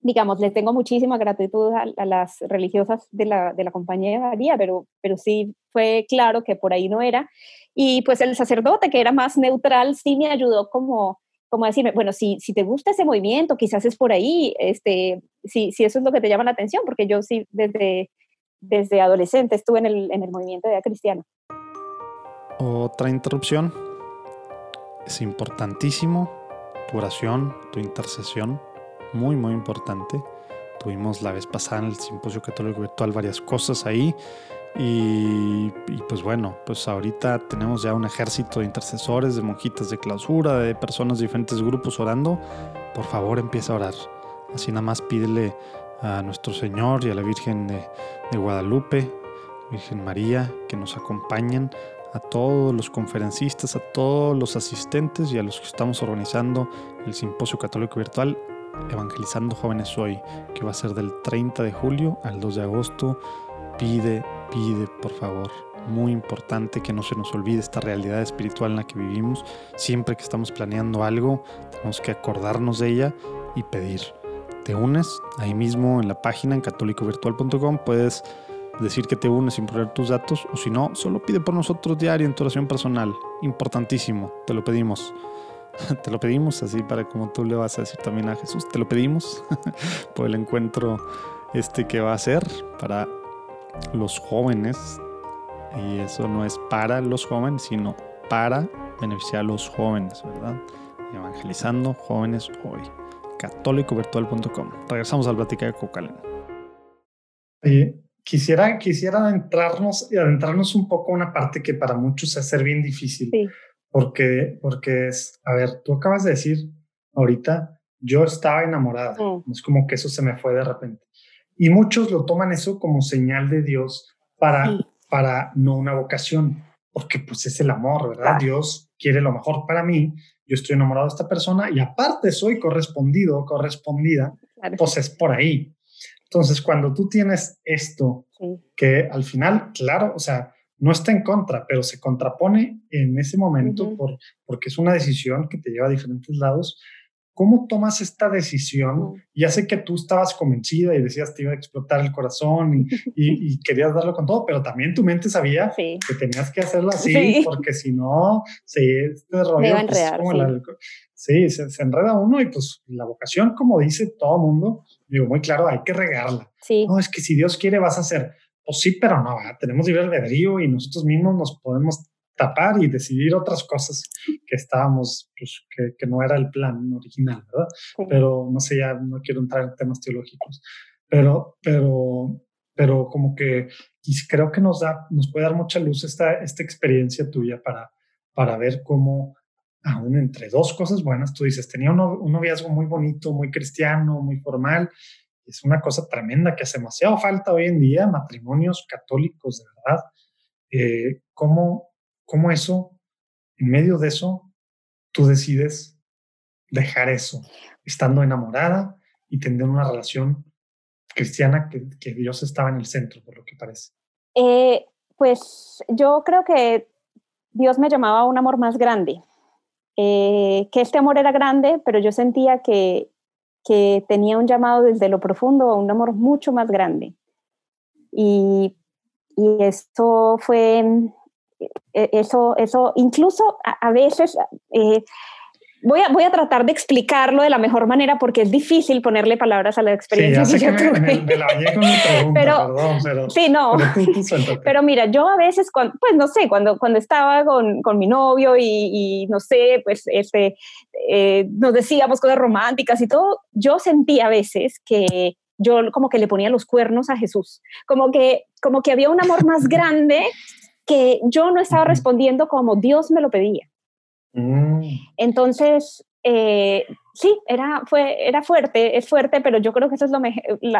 A: digamos, les tengo muchísima gratitud a, las religiosas de la, de la compañía María, pero, pero sí fue claro que por ahí no era. Y pues el sacerdote, que era más neutral, sí me ayudó como, como decirme, bueno, si, si te gusta ese movimiento, quizás es por ahí, este, si, si eso es lo que te llama la atención, porque yo sí desde, desde adolescente estuve en el, en el movimiento de vida cristiana.
B: Otra interrupción. Es importantísimo tu oración, tu intercesión, muy, muy importante. Tuvimos la vez pasada en el Simposio Católico Virtual varias cosas ahí. Y, pues bueno, pues ahorita tenemos ya un ejército de intercesores, de monjitas de clausura, de personas de diferentes grupos orando. Por favor, empieza a orar. Así nada más pídele a nuestro Señor y a la Virgen de, de Guadalupe, Virgen María, que nos acompañen a todos los conferencistas, a todos los asistentes y a los que estamos organizando el Simposio Católico Virtual Evangelizando Jóvenes Hoy, que va a ser del 30 de julio al 2 de agosto. Pide, pide, por favor. Muy importante que no se nos olvide esta realidad espiritual en la que vivimos. Siempre que estamos planeando algo, tenemos que acordarnos de ella y pedir. Te unes ahí mismo en la página en católicovirtual.com. Puedes decir que te unes sin poner tus datos, o si no, solo pide por nosotros diario en tu oración personal. Importantísimo, te lo pedimos. Te lo pedimos así para como tú le vas a decir también a Jesús, te lo pedimos por el encuentro este que va a ser para los jóvenes. Y eso no es para los jóvenes, sino para beneficiar a los jóvenes, ¿verdad? Evangelizando jóvenes hoy. católicovirtual.com. Regresamos al Plática de Cocalen.
C: Oye, quisiera, quisiera adentrarnos, adentrarnos un poco a una parte que para muchos es ser bien difícil. Porque, porque es, a ver, tú acabas de decir ahorita, yo estaba enamorada. Mm. Es como que eso se me fue de repente. Y muchos lo toman eso como señal de Dios para, para no una vocación, porque pues es el amor, ¿verdad? Dios quiere lo mejor para mí, yo estoy enamorado de esta persona y aparte soy correspondido, correspondida, pues es por ahí. Entonces, cuando tú tienes esto, que al final, claro, o sea, no está en contra, pero se contrapone en ese momento por, porque es una decisión que te lleva a diferentes lados. ¿Cómo tomas esta decisión? Ya sé que tú estabas convencida y decías te iba a explotar el corazón y, y, querías darlo con todo, pero también tu mente sabía que tenías que hacerlo así, porque si no, se, este rollo, pues, sí, se, se, enreda uno y pues la vocación, como dice todo mundo, digo, muy claro, hay que regarla.
A: Sí.
C: No, es que si Dios quiere vas a hacer. Pues sí, pero no, tenemos libre albedrío y nosotros mismos nos podemos tapar y decidir otras cosas que estábamos, pues que, que no era el plan original, ¿verdad? Pero no sé, ya no quiero entrar en temas teológicos. Pero, pero, pero como que y creo que nos da, nos puede dar mucha luz esta, esta experiencia tuya para, para ver cómo aún entre dos cosas buenas, tú dices, tenía un, un noviazgo muy bonito, muy cristiano, muy formal, es una cosa tremenda que hace demasiado falta hoy en día, matrimonios católicos de verdad. Eh, ¿cómo, ¿Cómo eso, en medio de eso, tú decides dejar eso, estando enamorada y tener una relación cristiana que, Dios estaba en el centro, por lo que parece?
A: Eh, pues yo creo que Dios me llamaba a un amor más grande, eh, que este amor era grande, pero yo sentía que, que tenía un llamado desde lo profundo a un amor mucho más grande. Y, y esto fue, eso, eso incluso a, veces eh, voy a, voy a tratar de explicarlo de la mejor manera porque es difícil ponerle palabras a la experiencia
C: sí, ya sé que, Me, me, la bañé con mi pregunta, pero, perdón, pero...
A: Sí, no. Pero, mira, yo a veces, cuando, pues no sé, cuando, cuando estaba con, con mi novio y, y, no sé, pues este, eh, nos decíamos cosas románticas y todo, yo sentía a veces que yo como que le ponía los cuernos a Jesús, como que, como que había un amor más grande que yo no estaba respondiendo como Dios me lo pedía. Mm. Entonces, eh, sí, era, fue, era fuerte, es fuerte, pero yo creo que eso es lo,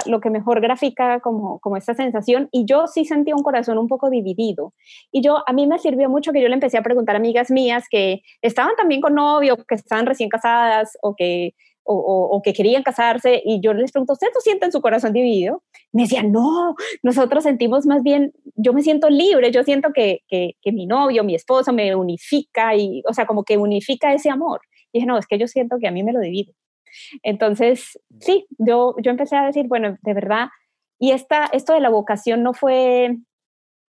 A: lo que mejor grafica como, como esta sensación. Y yo sí sentí un corazón un poco dividido. Y yo, a mí me sirvió mucho que yo le empecé a preguntar a amigas mías que estaban también con novio, que estaban recién casadas o que o, que querían casarse y yo les pregunto, ¿ustedes no sienten su corazón dividido? Me decían, no, nosotros sentimos más bien, yo me siento libre, yo siento que, que, mi novio, mi esposo me unifica y, o sea, como que unifica ese amor. Y dije, no, es que yo siento que a mí me lo divide. Entonces, sí, yo, yo empecé a decir, bueno, de verdad, y esta, esto de la vocación no fue,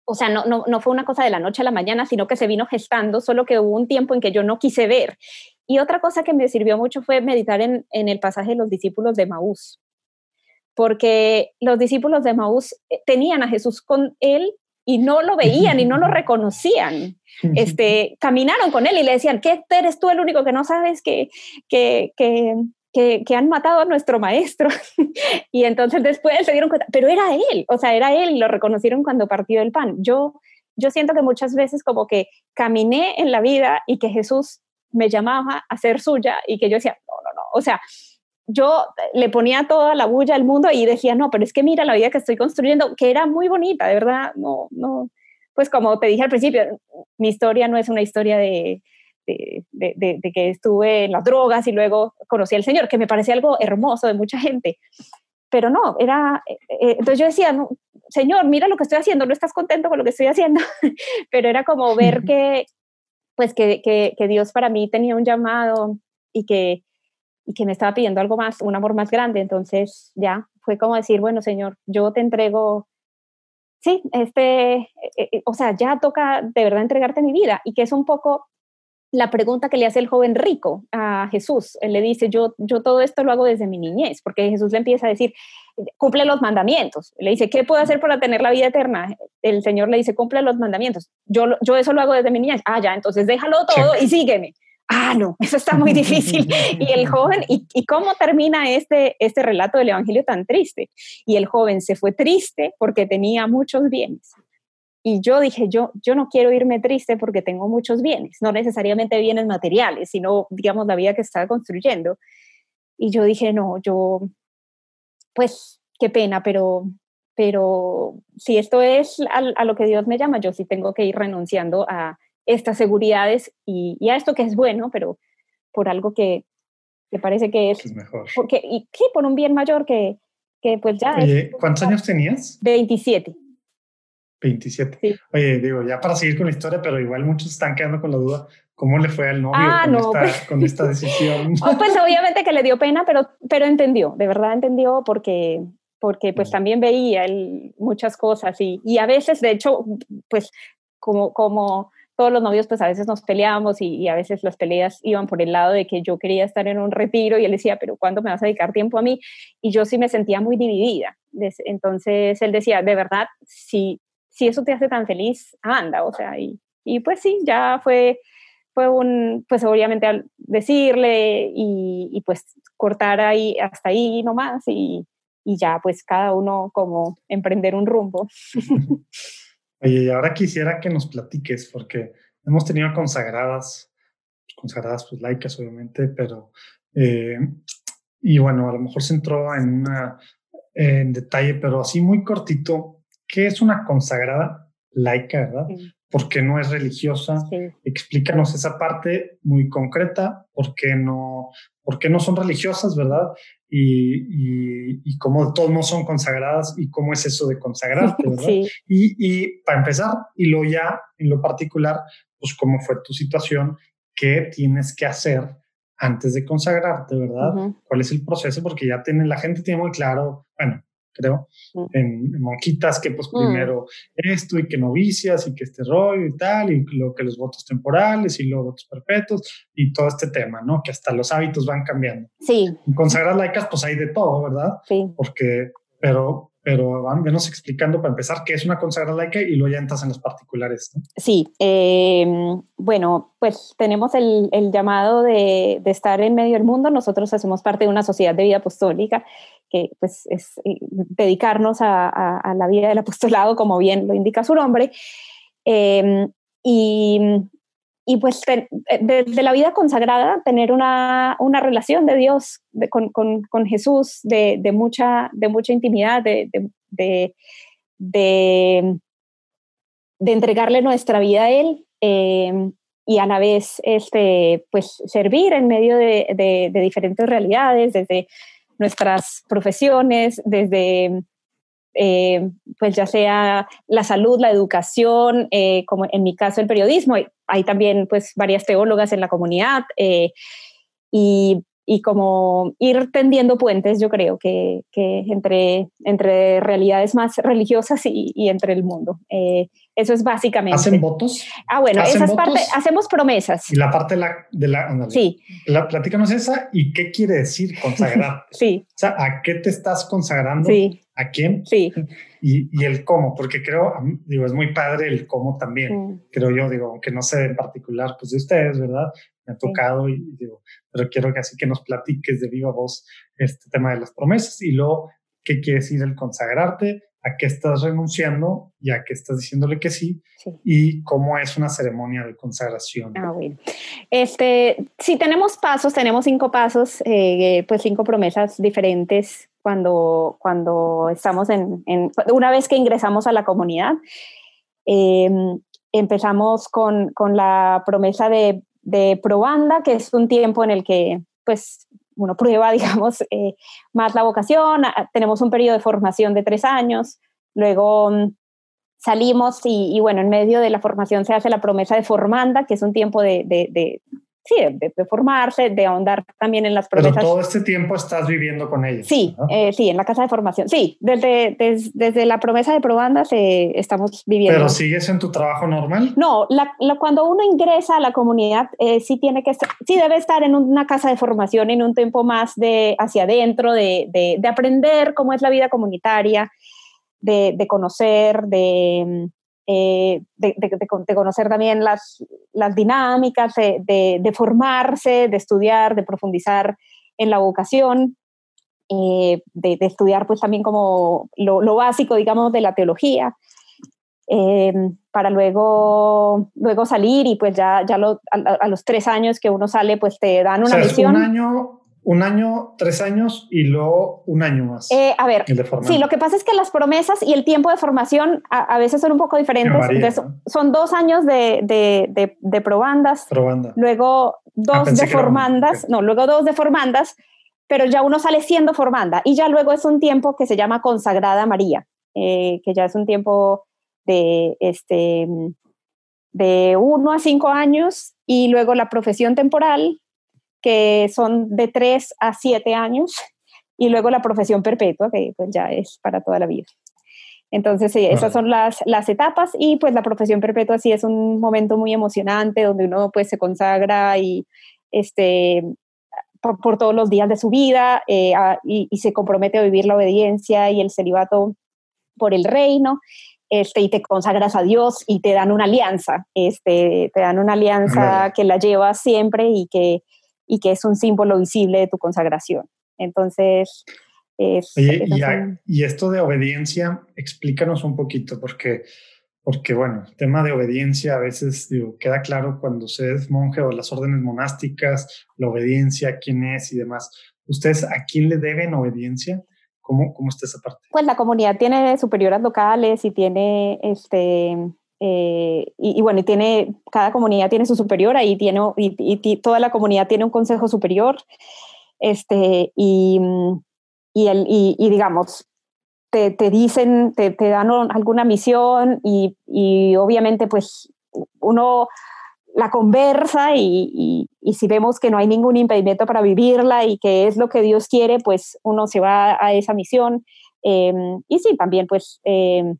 A: o sea, no, no, no, fue una cosa de la noche a la mañana, sino que se vino gestando, solo que hubo un tiempo en que yo no quise ver. Y otra cosa que me sirvió mucho fue meditar en, el pasaje de los discípulos de Maús, porque los discípulos de Maús eh, tenían a Jesús con él y no lo veían y no lo reconocían. Este, caminaron con él y le decían, ¿qué eres tú el único que no sabes que, que, que, que, han matado a nuestro maestro? y entonces después se dieron cuenta, pero era él, o sea, era él y lo reconocieron cuando partió el pan. Yo, yo siento que muchas veces como que caminé en la vida y que Jesús me llamaba a ser suya y que yo decía, no, no, no, o sea, yo le ponía toda la bulla al mundo y decía, no, pero es que mira la vida que estoy construyendo, que era muy bonita, de verdad, no, no, pues como te dije al principio, mi historia no es una historia de, de, de, que estuve en las drogas y luego conocí al Señor, que me parece algo hermoso de mucha gente, pero no, era, eh, eh, entonces yo decía, no, Señor, mira lo que estoy haciendo, no estás contento con lo que estoy haciendo, pero era como ver que, pues que, que, Dios para mí tenía un llamado y que, y que me estaba pidiendo algo más, un amor más grande. Entonces ya fue como decir, bueno, Señor, yo te entrego, sí, este, eh, eh, o sea, ya toca de verdad entregarte mi vida y que es un poco la pregunta que le hace el joven rico a Jesús. Él le dice, yo, yo todo esto lo hago desde mi niñez, porque Jesús le empieza a decir, cumple los mandamientos. Le dice, ¿qué puedo hacer para tener la vida eterna? El Señor le dice, cumple los mandamientos. Yo, yo eso lo hago desde mi niñez. Ah, ya, entonces déjalo todo y sígueme. Ah, no, eso está muy difícil. y el joven, ¿y, ¿y, cómo termina este, este relato del Evangelio tan triste? Y el joven se fue triste porque tenía muchos bienes y yo dije, yo, yo no quiero irme triste porque tengo muchos bienes, no necesariamente bienes materiales, sino, digamos, la vida que estaba construyendo. Y yo dije, no, yo, pues, qué pena, pero, pero si esto es a, lo que Dios me llama, yo sí tengo que ir renunciando a estas seguridades y, y a esto que es bueno, pero por algo que, me parece que es,
C: mejor.
A: Porque, y sí, por un bien mayor que, que pues ya.
C: Oye, ¿cuántos años tenías?
A: 27.
C: 27. Oye, digo, ya para seguir con la historia, pero igual muchos están quedando con la duda, ¿cómo le fue al novio
A: ah,
C: con, esta, pues. con, esta, decisión?
A: Oh, pues obviamente que le dio pena, pero, pero entendió, de verdad entendió porque, porque pues también veía él muchas cosas y, y a veces, de hecho, pues como, como todos los novios, pues a veces nos peleábamos y, y, a veces las peleas iban por el lado de que yo quería estar en un retiro y él decía, pero ¿cuándo me vas a dedicar tiempo a mí? Y yo sí me sentía muy dividida. Entonces él decía, de verdad, si, si eso te hace tan feliz, anda, o sea, y, y pues sí, ya fue, fue un, pues obviamente al decirle y, y, pues cortar ahí hasta ahí nomás y, y ya pues cada uno como emprender un rumbo.
C: Oye, y ahora quisiera que nos platiques, porque hemos tenido consagradas, consagradas pues laicas obviamente, pero, eh, y bueno, a lo mejor se entró en, una, en detalle, pero así muy cortito, ¿qué es una consagrada laica, verdad? ¿Por qué no es religiosa? Explícanos esa parte muy concreta, ¿por qué no, por qué no son religiosas, verdad? Y, y, y, cómo todos no son consagradas y cómo es eso de consagrarte, ¿verdad? Y, y, para empezar, y lo ya en lo particular, pues cómo fue tu situación, qué tienes que hacer antes de consagrarte, ¿verdad? ¿Cuál es el proceso? Porque ya tiene, la gente tiene muy claro, bueno, creo, en, monjitas, que pues mm. primero esto y que novicias y que este rollo y tal, y lo que los votos temporales y los votos perpetuos y todo este tema, ¿no? Que hasta los hábitos van cambiando.
A: Sí.
C: En consagrar laicas, pues hay de todo, ¿verdad?
A: Sí.
C: Porque, pero pero van menos explicando para empezar qué es una consagrada laica y luego ya entras en los particulares. ¿no?
A: Sí, em, bueno, pues tenemos el, el llamado de, de, estar en medio del mundo. Nosotros hacemos parte de una sociedad de vida apostólica que pues es eh, dedicarnos a, la vida del apostolado, como bien lo indica su nombre. Eh, y y pues desde eh, la vida consagrada, tener una, una relación de Dios con, con, Jesús de, de, mucha, de mucha intimidad, de, de, de, entregarle nuestra vida a Él em, y a la vez este, pues, servir en medio de, diferentes realidades, desde nuestras profesiones, desde eh, pues ya sea la salud, la educación, eh, como en mi caso el periodismo. Hay también pues varias teólogas en la comunidad eh, y, y, como ir tendiendo puentes, yo creo que, que entre, entre realidades más religiosas y, y entre el mundo. eso es básicamente.
C: ¿Hacen votos?
A: Ah, bueno, esa es parte, hacemos promesas.
C: Y la parte de la... De la
A: sí.
C: La, platícanos esa y qué quiere decir consagrar.
A: sí.
C: O sea, ¿a qué te estás consagrando?
A: Sí
C: a quién
A: sí.
C: y, y, el cómo, porque creo, digo, es muy padre el cómo también, creo yo, digo, aunque no sé en particular, pues de ustedes, ¿verdad? Me ha tocado y, digo, pero quiero que así que nos platiques de viva voz este tema de las promesas y luego, ¿qué quiere decir el consagrarte? ¿A qué estás renunciando y a qué estás diciéndole que sí? Y cómo es una ceremonia de consagración.
A: Ah, bueno. Este, si tenemos pasos, tenemos cinco pasos, eh, pues cinco promesas diferentes cuando, cuando estamos en, una vez que ingresamos a la comunidad. Em, empezamos con, con, la promesa de, de, probanda, que es un tiempo en el que pues uno prueba, digamos, eh, más la vocación. Ah, tenemos un periodo de formación de tres años, luego mm, salimos y, bueno, en medio de la formación se hace la promesa de formanda, que es un tiempo de, sí, de, formarse, de ahondar también en las promesas.
C: Pero todo este tiempo estás viviendo con ellos.
A: Sí, eh, sí, en la casa de formación. Sí, desde, desde, la promesa de probandas estamos viviendo.
C: ¿Pero sigues en tu trabajo normal?
A: No, la, cuando uno ingresa a la comunidad, eh, sí tiene que estar, sí debe estar en una casa de formación en un tiempo más de hacia adentro, de, de aprender cómo es la vida comunitaria, de, conocer, de eh, de, conocer también las, las dinámicas, de, formarse, de estudiar, de profundizar en la vocación, eh, de, estudiar pues también como lo, básico, digamos, de la teología, eh, para luego, luego salir y pues ya, ya a, los tres años que uno sale, pues te dan una misión.
C: un año un año, tres años y luego un año más.
A: Eh, a ver, sí, lo que pasa es que las promesas y el tiempo de formación a, veces son un poco diferentes. Son dos años de, de, de, probandas, luego dos ah, de formandas, no, luego dos de formandas, pero ya uno sale siendo formanda y ya luego es un tiempo que se llama consagrada María, eh, que ya es un tiempo de, este, de uno a cinco años y luego la profesión temporal que son de 3 a 7 años, y luego la profesión perpetua, que pues ya es para toda la vida. Entonces, sí, esas son las, las etapas y pues la profesión perpetua sí es un momento muy emocionante donde uno pues se consagra y este, por, todos los días de su vida eh, y, se compromete a vivir la obediencia y el celibato por el reino. Este, y te consagras a Dios y te dan una alianza, este, te dan una alianza que la llevas siempre y que y que es un símbolo visible de tu consagración. Entonces,
C: y, esto de obediencia, explícanos un poquito, porque, porque bueno, el tema de obediencia a veces digo, queda claro cuando se es monje o las órdenes monásticas, la obediencia, quién es y demás. ¿Ustedes a quién le deben obediencia? ¿Cómo, cómo está esa parte?
A: Pues la comunidad tiene superioras locales y tiene este eh, y, bueno, y tiene, cada comunidad tiene su superiora y, tiene, y, toda la comunidad tiene un consejo superior. Este, y, y, el, y, digamos, te, te dicen, te, te, dan alguna misión y, y, obviamente pues uno la conversa y, y, si vemos que no hay ningún impedimento para vivirla y que es lo que Dios quiere, pues uno se va a esa misión. Em, y sí, también pues em,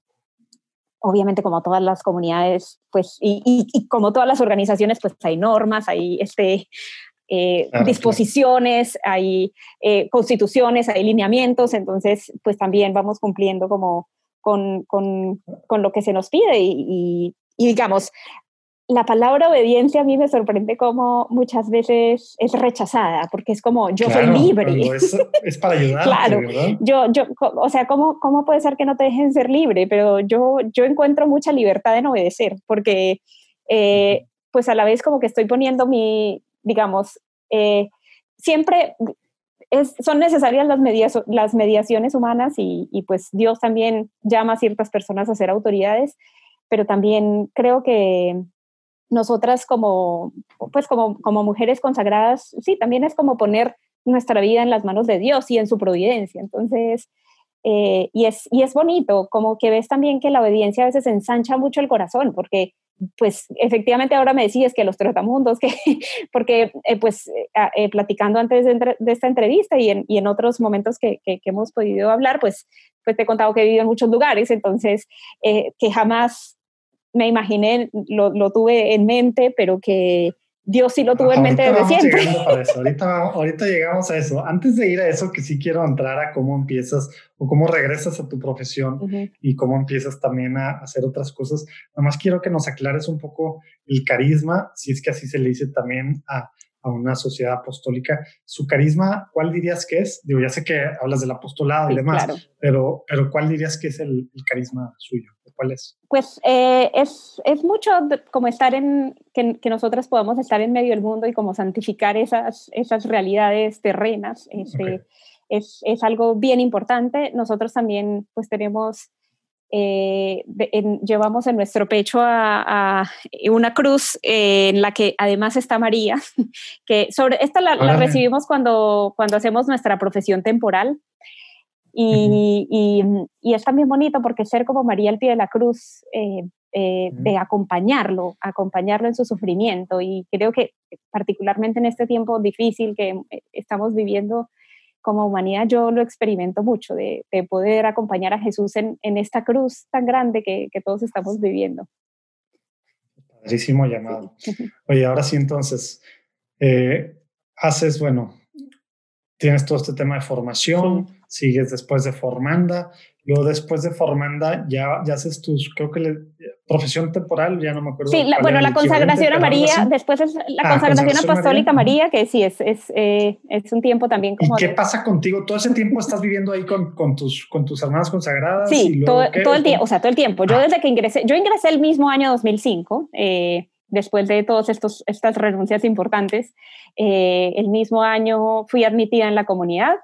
A: obviamente como todas las comunidades, pues, y, y, como todas las organizaciones, pues hay normas, hay este, eh, disposiciones, hay eh, constituciones, hay lineamientos, entonces, pues también vamos cumpliendo como con, con, con lo que se nos pide y, y digamos, la palabra obediencia a mí me sorprende como muchas veces es rechazada, porque es como yo soy libre.
C: Es, para ayudar.
A: claro, yo, yo, o sea, ¿cómo, ¿cómo puede ser que no te dejen ser libre? Pero yo, yo encuentro mucha libertad en obedecer, porque eh, pues a la vez como que estoy poniendo mi, digamos, eh, siempre es, son necesarias las, las mediaciones humanas y, y pues Dios también llama a ciertas personas a ser autoridades, pero también creo que nosotras como, pues como, como mujeres consagradas, sí, también es como poner nuestra vida en las manos de Dios y en su providencia. Entonces, eh, y, es, y es bonito, como que ves también que la obediencia a veces ensancha mucho el corazón, porque pues efectivamente ahora me decías que los trotamundos, que, porque eh, pues eh, platicando antes de, esta entrevista y en, y en otros momentos que, que, hemos podido hablar, pues, pues te he contado que he vivido en muchos lugares, entonces que jamás me imaginé, lo, lo, tuve en mente, pero que Dios sí lo tuvo en mente desde siempre.
C: Ahorita, ahorita llegamos a eso. Antes de ir a eso, que sí quiero entrar a cómo empiezas o cómo regresas a tu profesión y cómo empiezas también a hacer otras cosas. Nada más quiero que nos aclares un poco el carisma, si es que así se le dice también a, a una sociedad apostólica. Su carisma, ¿cuál dirías que es? Digo, ya sé que hablas del apostolado y demás, pero, pero ¿cuál dirías que es el, carisma suyo? ¿Cuál es?
A: Pues eh, es, es, mucho como estar en, que, que nosotras podamos estar en medio del mundo y como santificar esas, esas realidades terrenas. Este, es, es algo bien importante. Nosotros también pues tenemos eh, llevamos en nuestro pecho a, una cruz eh, en la que además está María, que sobre esta la, recibimos cuando, cuando hacemos nuestra profesión temporal. Y, y, es también bonito porque ser como María al pie de la cruz, eh, de acompañarlo, acompañarlo en su sufrimiento. Y creo que particularmente en este tiempo difícil que estamos viviendo, como humanidad yo lo experimento mucho, de, poder acompañar a Jesús en, esta cruz tan grande que, todos estamos viviendo.
C: Padrísimo llamado. Oye, ahora sí entonces, eh, haces, bueno, tienes todo este tema de formación, sigues después de Formanda, luego después de Formanda ya, ya haces tus, creo que le, profesión temporal, ya no me acuerdo.
A: Sí, bueno, la consagración a María, después es la ah, consagración, apostólica María. que sí, es, es, eh, es, un tiempo también
C: como... ¿Y qué pasa contigo? ¿Todo ese tiempo estás viviendo ahí con, con, tus, con tus hermanas consagradas?
A: Sí, todo, todo, el tiempo, o sea, todo el tiempo. Yo ah. desde que ingresé, yo ingresé el mismo año 2005, eh, después de todas estas renuncias importantes, eh, el mismo año fui admitida en la comunidad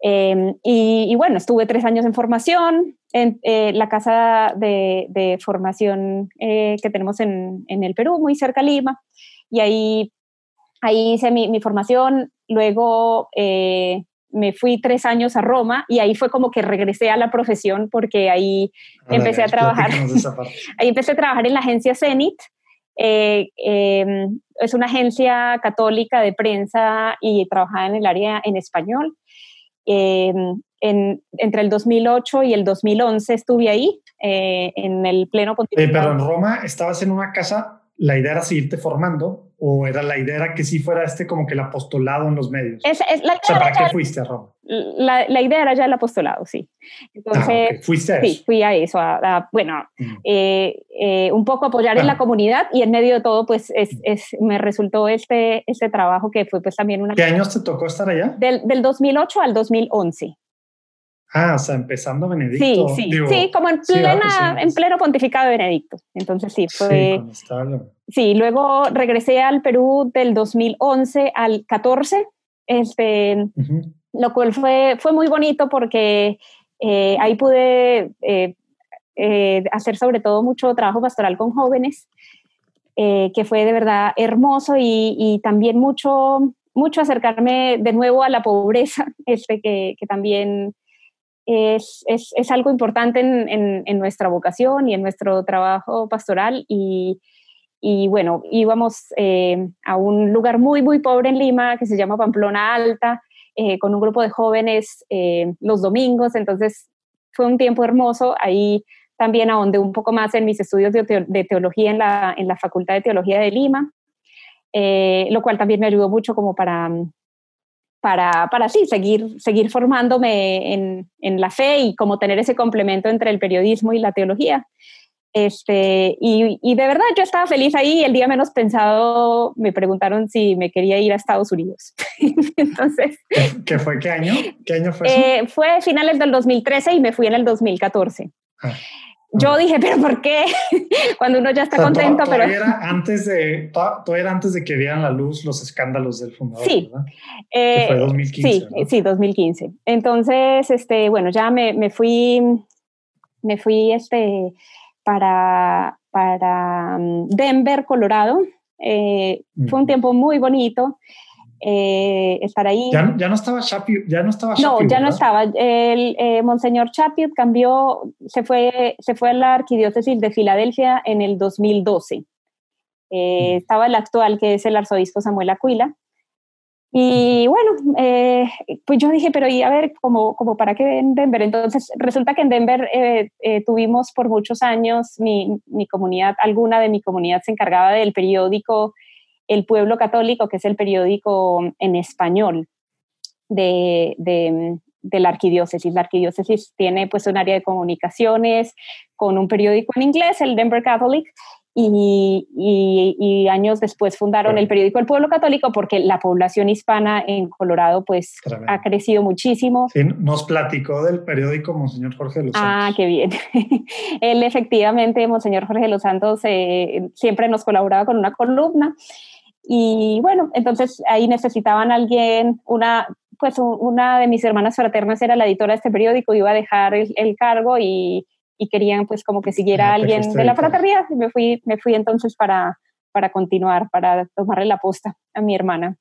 A: Em, y, bueno, estuve tres años en formación, en eh, la casa de, formación eh, que tenemos en, en, el Perú, muy cerca de Lima, y ahí, ahí hice mi, mi formación, luego eh, me fui tres años a Roma y ahí fue como que regresé a la profesión porque ahí empecé a trabajar, ahí empecé a trabajar en la agencia Zenit, em, es una agencia católica de prensa y trabajaba en el área en español. Em, en, entre el 2008 y el 2011 estuve ahí, eh, en el pleno
C: continente. pero en Roma estabas en una casa, la idea era seguirte formando o era la idea era que sí fuera este como que el apostolado en los medios?
A: Es, la
C: o sea, ¿para qué fuiste a Roma?
A: La, la, idea era ya el apostolado, sí.
C: Entonces, ah, ¿fuiste a eso?
A: Sí, fui a eso, a, bueno, mm. eh, eh, un poco apoyar en la comunidad y en medio de todo, pues es, mm. es, me resultó este, este trabajo que fue pues también una...
C: ¿Qué años te tocó estar allá?
A: Del, del 2008 al 2011.
C: Ah, o sea, empezando Benedicto.
A: Sí, sí, sí, como en, plena, en pleno pontificado de Benedicto. Entonces sí, fue... Sí, luego regresé al Perú del 2011 al 14, este, lo cual fue, fue muy bonito porque eh, ahí pude eh, eh, hacer sobre todo mucho trabajo pastoral con jóvenes, que fue de verdad hermoso y, y, también mucho, mucho acercarme de nuevo a la pobreza, este, que, que también es, es, es, algo importante en, en, nuestra vocación y en nuestro trabajo pastoral y, y bueno, íbamos a un lugar muy, muy pobre en Lima que se llama Pamplona Alta eh, con un grupo de jóvenes eh, los domingos, entonces fue un tiempo hermoso. Ahí también ahondé un poco más en mis estudios de, teología en la, en la, Facultad de Teología de Lima, eh, lo cual también me ayudó mucho como para, para, para sí, seguir, seguir formándome en, en la fe y como tener ese complemento entre el periodismo y la teología. Este, y, y, de verdad yo estaba feliz ahí. El día menos pensado me preguntaron si me quería ir a Estados Unidos. Entonces.
C: ¿Qué fue? ¿Qué año? ¿Qué año fue?
A: Eh, fue finales del 2013 y me fui en el 2014. Ah, yo dije, pero ¿por qué? Cuando uno ya está contento, pero...
C: Era antes de, todo era antes de que vieran la luz los escándalos del fundador,
A: sí.
C: ¿verdad? Eh, fue 2015.
A: Sí, sí, 2015. Entonces, este, bueno, ya me, me fui, me fui, este, para, para mm, Denver, Colorado. Eh, fue un tiempo muy bonito. Eh, estar ahí.
C: Ya, ya, no estaba Chaput, ya no estaba
A: No, ya no estaba. El eh, Monseñor Chaput cambió, se fue, se fue a la arquidiócesis de Filadelfia en el 2012. Estaba el actual, que es el arzobispo Samuel Aquila, y bueno, eh, pues yo dije, pero y a ver, como, como para qué en Denver. Entonces resulta que en Denver eh, eh, tuvimos por muchos años, mi, mi, comunidad, alguna de mi comunidad se encargaba del periódico El Pueblo Católico, que es el periódico en español de, de, de la arquidiócesis. La arquidiócesis tiene pues un área de comunicaciones con un periódico en inglés, el Denver Catholic, y, años después fundaron el periódico El Pueblo Católico porque la población hispana en Colorado pues ha crecido muchísimo.
C: Sí, nos platicó del periódico Monseñor Jorge de los
A: Santos. Ah, qué bien. Él efectivamente, Monseñor Jorge de los Santos, eh, siempre nos colaboraba con una columna y bueno, entonces ahí necesitaban alguien, una, pues una de mis hermanas fraternas era la editora de este periódico, iba a dejar el cargo y y querían pues como que siguiera alguien de la fraternidad. Y me fui, me fui entonces para, para continuar, para tomarle la posta a mi hermana.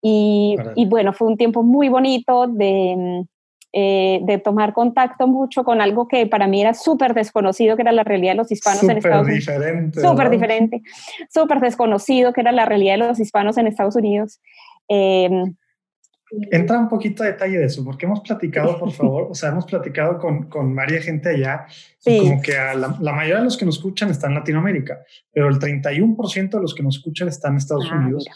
A: Y, y bueno, fue un tiempo muy bonito de, eh, de tomar contacto mucho con algo que para mí era súper desconocido, que era la realidad de los hispanos en Estados Unidos.
C: Diferente,
A: súper diferente. Súper desconocido, que era la realidad de los hispanos en Estados Unidos. Eh,
C: Entra un poquito a detalle de eso, porque hemos platicado, por favor, o sea, hemos platicado con, con varias gente allá, y como que la, mayoría de los que nos escuchan están en Latinoamérica, pero el 31% de los que nos escuchan están en Estados ah, Unidos.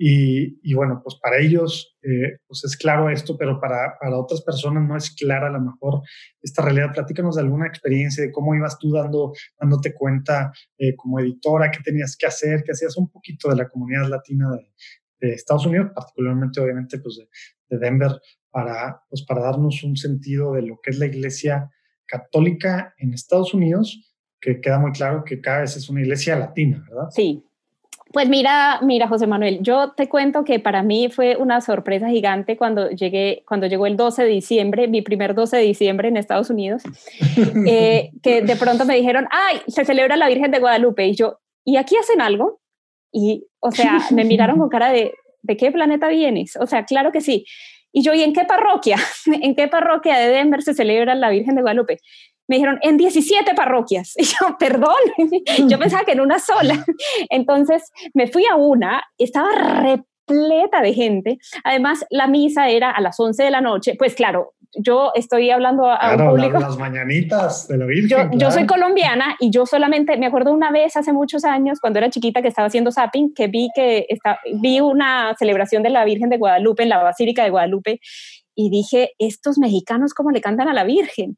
C: Y, bueno, pues para ellos, eh, pues es claro esto, pero para, otras personas no es clara a lo mejor esta realidad. Platícanos de alguna experiencia, de cómo ibas tú dando, dándote cuenta eh, como editora, qué tenías que hacer, qué hacías un poquito de la comunidad latina de, de Estados Unidos, particularmente obviamente pues de, Denver, para, pues, para darnos un sentido de lo que es la iglesia católica en Estados Unidos, que queda muy claro que cada vez es una iglesia latina, ¿verdad?
A: Sí. Pues mira, mira, José Manuel, yo te cuento que para mí fue una sorpresa gigante cuando llegué, cuando llegó el 12 de diciembre, mi primer 12 de diciembre en Estados Unidos, eh, que de pronto me dijeron, ay, se celebra la Virgen de Guadalupe, y yo, ¿y aquí hacen algo? Y, o sea, me miraron con cara de, ¿de qué planeta vienes? O sea, claro que sí. Y yo, ¿y en qué parroquia? ¿En qué parroquia de Denver se celebra la Virgen de Guadalupe? Me dijeron, en 17 parroquias. Y yo, perdón, yo pensaba que en una sola. Entonces me fui a una, estaba repleta de gente. Además, la misa era a las 11 de la noche. Pues claro, yo estoy hablando a, un público.
C: Las mañanitas de la Virgen.
A: Yo, yo, soy colombiana y yo solamente me acuerdo una vez hace muchos años, cuando era chiquita, que estaba haciendo zapping, que vi que está, vi una celebración de la Virgen de Guadalupe en la Basílica de Guadalupe y dije, estos mexicanos, ¿cómo le cantan a la Virgen?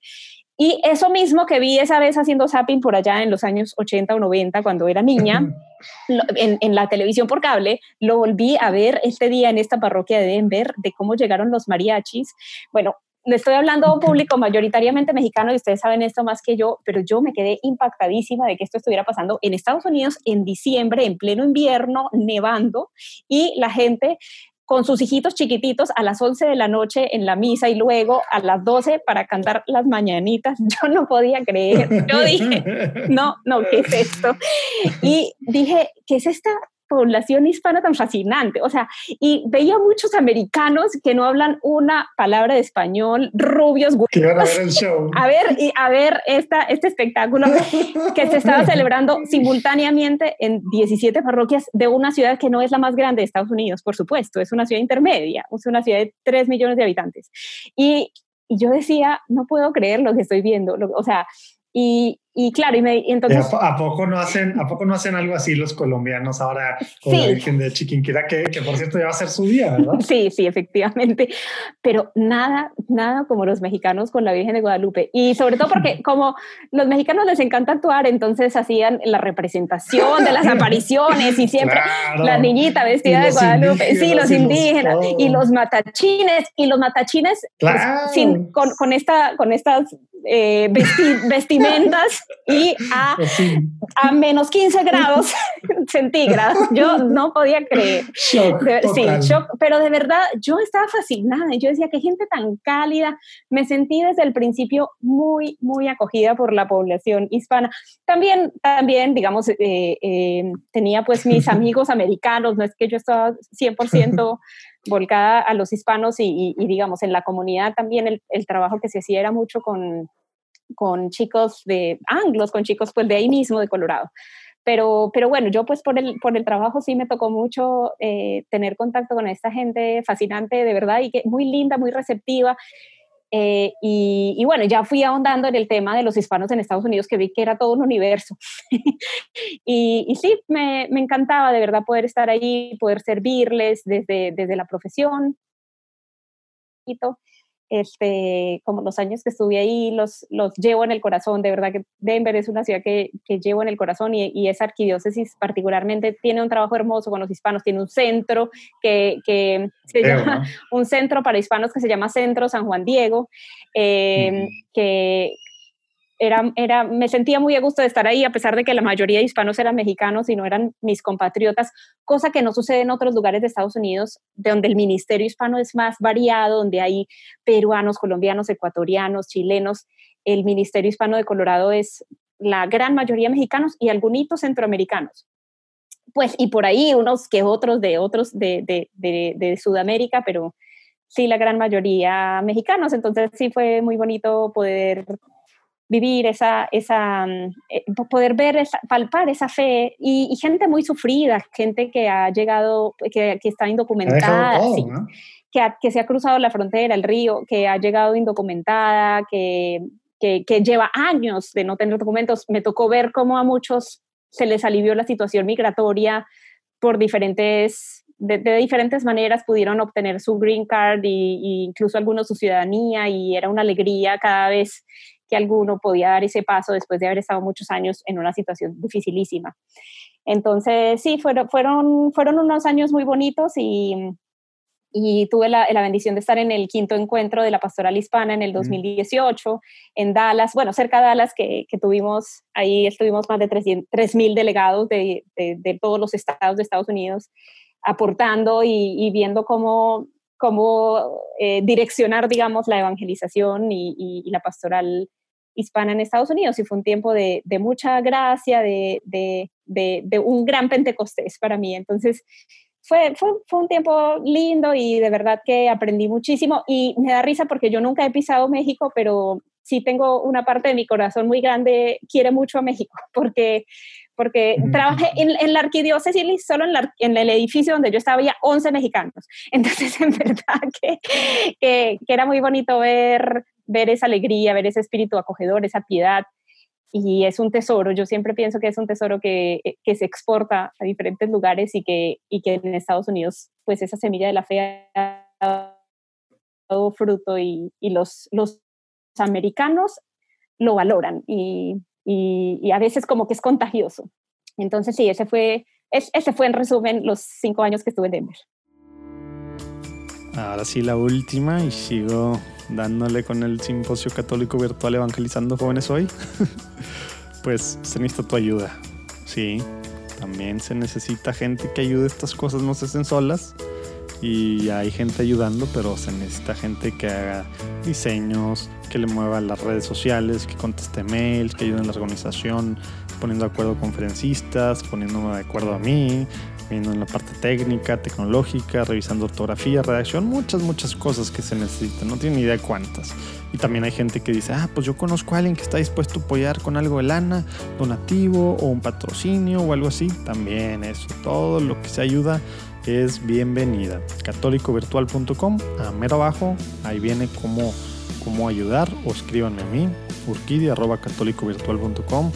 A: Y eso mismo que vi esa vez haciendo zapping por allá en los años 80 o 90, cuando era niña, en, en, la televisión por cable, lo volví a ver este día en esta parroquia de Denver, de cómo llegaron los mariachis. Bueno, le estoy hablando a un público mayoritariamente mexicano y ustedes saben esto más que yo, pero yo me quedé impactadísima de que esto estuviera pasando en Estados Unidos en diciembre, en pleno invierno, nevando, y la gente con sus hijitos chiquititos a las 11 de la noche en la misa y luego a las 12 para cantar las mañanitas. Yo no podía creer. Yo dije, no, no, ¿qué es esto? Y dije, ¿qué es esta población hispana tan fascinante. O sea, y veía muchos americanos que no hablan una palabra de español, rubios,
C: que a ver el show.
A: A ver, y a ver esta, este espectáculo que se estaba celebrando simultáneamente en 17 parroquias de una ciudad que no es la más grande de Estados Unidos, por supuesto, es una ciudad intermedia, es una ciudad de 3 millones de habitantes. Y, y yo decía, no puedo creer lo que estoy viendo. o sea, y, y claro, y, me, entonces...
C: ¿A, poco no hacen, ¿A poco no hacen algo así los colombianos ahora con la Virgen de Chiquinquira, que, que, por cierto ya va a ser su día, ¿verdad?
A: Sí, sí, efectivamente. Pero nada, nada como los mexicanos con la Virgen de Guadalupe. Y sobre todo porque como los mexicanos les encanta actuar, entonces hacían la representación de las apariciones y siempre la niñita vestida de Guadalupe. Sí, los indígenas y los matachines. Y los matachines pues, sin, con, con, esta, con estas eh, vestimentas y a, a menos 15 grados centígrados. Yo no podía creer. sí, pero de verdad yo estaba fascinada. Yo decía, qué gente tan cálida. Me sentí desde el principio muy, muy acogida por la población hispana. También, también digamos, eh, eh, tenía pues mis amigos americanos, no es que yo estaba 100% volcada a los hispanos y, digamos, en la comunidad también el, el, trabajo que se hacía era mucho con, con chicos de anglos, con chicos pues de ahí mismo, de Colorado. Pero, pero bueno, yo pues por el, por el trabajo sí me tocó mucho eh, tener contacto con esta gente fascinante, de verdad, y que muy linda, muy receptiva. Eh, y, y, bueno, ya fui ahondando en el tema de los hispanos en Estados Unidos, que vi que era todo un universo. y, sí, me, me, encantaba de verdad poder estar ahí, poder servirles desde, desde la profesión este, como los años que estuve ahí, los, los llevo en el corazón. De verdad que Denver es una ciudad que, que llevo en el corazón y, y, esa arquidiócesis particularmente tiene un trabajo hermoso con los hispanos. Tiene un centro que, que se llama, un centro para hispanos que se llama Centro San Juan Diego, eh, que era, era, me sentía muy a gusto de estar ahí, a pesar de que la mayoría de hispanos eran mexicanos y no eran mis compatriotas, cosa que no sucede en otros lugares de Estados Unidos, de donde el ministerio hispano es más variado, donde hay peruanos, colombianos, ecuatorianos, chilenos. El ministerio hispano de Colorado es la gran mayoría mexicanos y algunos centroamericanos. Pues, y por ahí unos que otros de otros de, de, de, de Sudamérica, pero sí, la gran mayoría mexicanos. Entonces sí fue muy bonito poder vivir esa, esa mm, eh, poder ver, esa, palpar esa fe y, gente muy sufrida, gente que ha llegado, que, que está indocumentada, que, que, se ha cruzado la frontera, el río, que ha llegado indocumentada, que, que, lleva años de no tener documentos. Me tocó ver cómo a muchos se les alivió la situación migratoria por diferentes de, diferentes maneras pudieron obtener su green card e incluso algunos su ciudadanía y era una alegría cada vez que alguno podía dar ese paso después de haber estado muchos años en una situación dificilísima. Entonces, sí, fueron, fueron, fueron unos años muy bonitos y, y tuve la, la, bendición de estar en el quinto encuentro de la pastoral hispana en el 2018 en Dallas, bueno, cerca de Dallas, que, que tuvimos, ahí estuvimos más de 3.000 delegados de, de, todos los estados de Estados Unidos aportando y, y viendo cómo cómo eh, direccionar, digamos, la evangelización y, y, la pastoral hispana en Estados Unidos y fue un tiempo de, mucha gracia, de, un gran Pentecostés para mí. Entonces, fue, fue, un tiempo lindo y de verdad que aprendí muchísimo y me da risa porque yo nunca he pisado México, pero sí tengo una parte de mi corazón muy grande, quiere mucho a México, porque, porque trabajé en, la arquidiócesis solo en, en, el edificio donde yo estaba había 11 mexicanos. Entonces, en verdad que, que, que era muy bonito ver ver esa alegría, ver ese espíritu acogedor, esa piedad. Y es un tesoro, yo siempre pienso que es un tesoro que, que se exporta a diferentes lugares y que, y que en Estados Unidos, pues esa semilla de la fe ha dado fruto y, y los, los americanos lo valoran y, y, a veces como que es contagioso. Entonces sí, ese fue, ese fue en resumen los cinco años que estuve en Denver.
B: Ahora sí la última y sigo dándole con el simposio católico virtual evangelizando jóvenes hoy, pues se necesita tu ayuda. Sí, también se necesita gente que ayude estas cosas, no se hacen solas. Y hay gente ayudando, pero se necesita gente que haga diseños, que le mueva las redes sociales, que conteste mails, que ayude en la organización, poniendo de acuerdo conferencistas, poniéndome de acuerdo a mí, viendo en la parte técnica, tecnológica, revisando ortografía, redacción, muchas, muchas cosas que se necesitan, no tiene ni idea cuántas. Y también hay gente que dice, ah, pues yo conozco a alguien que está dispuesto a apoyar con algo de lana, donativo o un patrocinio o algo así. También eso, todo lo que se ayuda es bienvenida. católicovirtual.com, a mero abajo, ahí viene cómo, cómo ayudar o escríbanme a mí, urquidi.católicovirtual.com.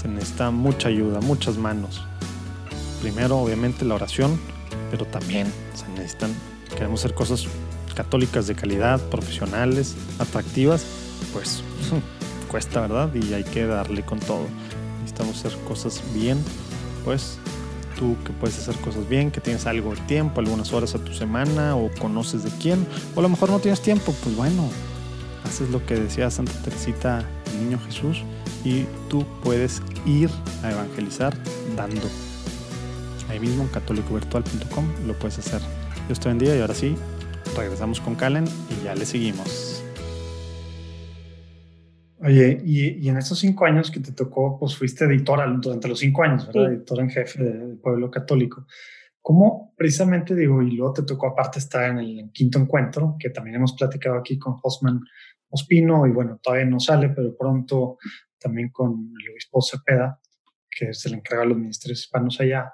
B: Se necesita mucha ayuda, muchas manos primero obviamente la oración, pero también se necesitan, queremos hacer cosas católicas de calidad, profesionales, atractivas, pues cuesta, ¿verdad? Y hay que darle con todo. Necesitamos hacer cosas bien, pues tú que puedes hacer cosas bien, que tienes algo de tiempo, algunas horas a tu semana o conoces de quién, o a lo mejor no tienes tiempo, pues bueno, haces lo que decía Santa Teresita, el niño Jesús, y tú puedes ir a evangelizar dando ahí mismo en católicovirtual.com lo puedes hacer. Dios te bendiga y ahora sí, regresamos con Calen y ya le seguimos.
C: Oye, y, en esos cinco años que te tocó, pues fuiste editora durante los cinco años, ¿verdad? Editora en jefe del pueblo católico. ¿Cómo precisamente digo, y luego te tocó aparte estar en el quinto encuentro, que también hemos platicado aquí con Osman Ospino, y bueno, todavía no sale, pero pronto también con el obispo Cepeda, que se le encarga a los ministerios hispanos allá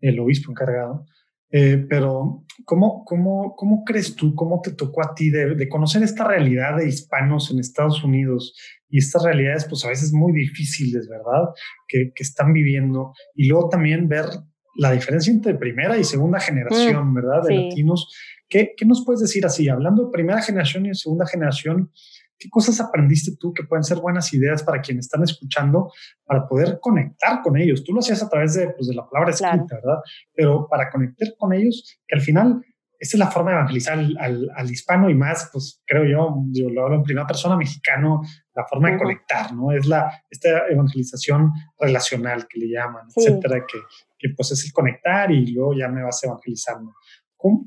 C: el obispo encargado. Eh, pero, ¿cómo, cómo, ¿cómo crees tú, cómo te tocó a ti de, conocer esta realidad de hispanos en Estados Unidos y estas realidades, pues a veces muy difíciles, ¿verdad? Que, que están viviendo. Y luego también ver la diferencia entre primera y segunda generación, mm, ¿verdad? De latinos. ¿Qué, ¿Qué nos puedes decir así? Hablando de primera generación y de segunda generación, ¿Qué cosas aprendiste tú que pueden ser buenas ideas para quienes están escuchando para poder conectar con ellos? Tú lo hacías a través de, pues, de la palabra escrita, ¿verdad? Pero para conectar con ellos, que al final esta es la forma de evangelizar al, al, hispano y más, pues creo yo, yo lo hablo en primera persona, mexicano, la forma de conectar, ¿no? Es la, esta evangelización relacional que le llaman, etcétera, que, que pues es el conectar y luego ya me vas evangelizando.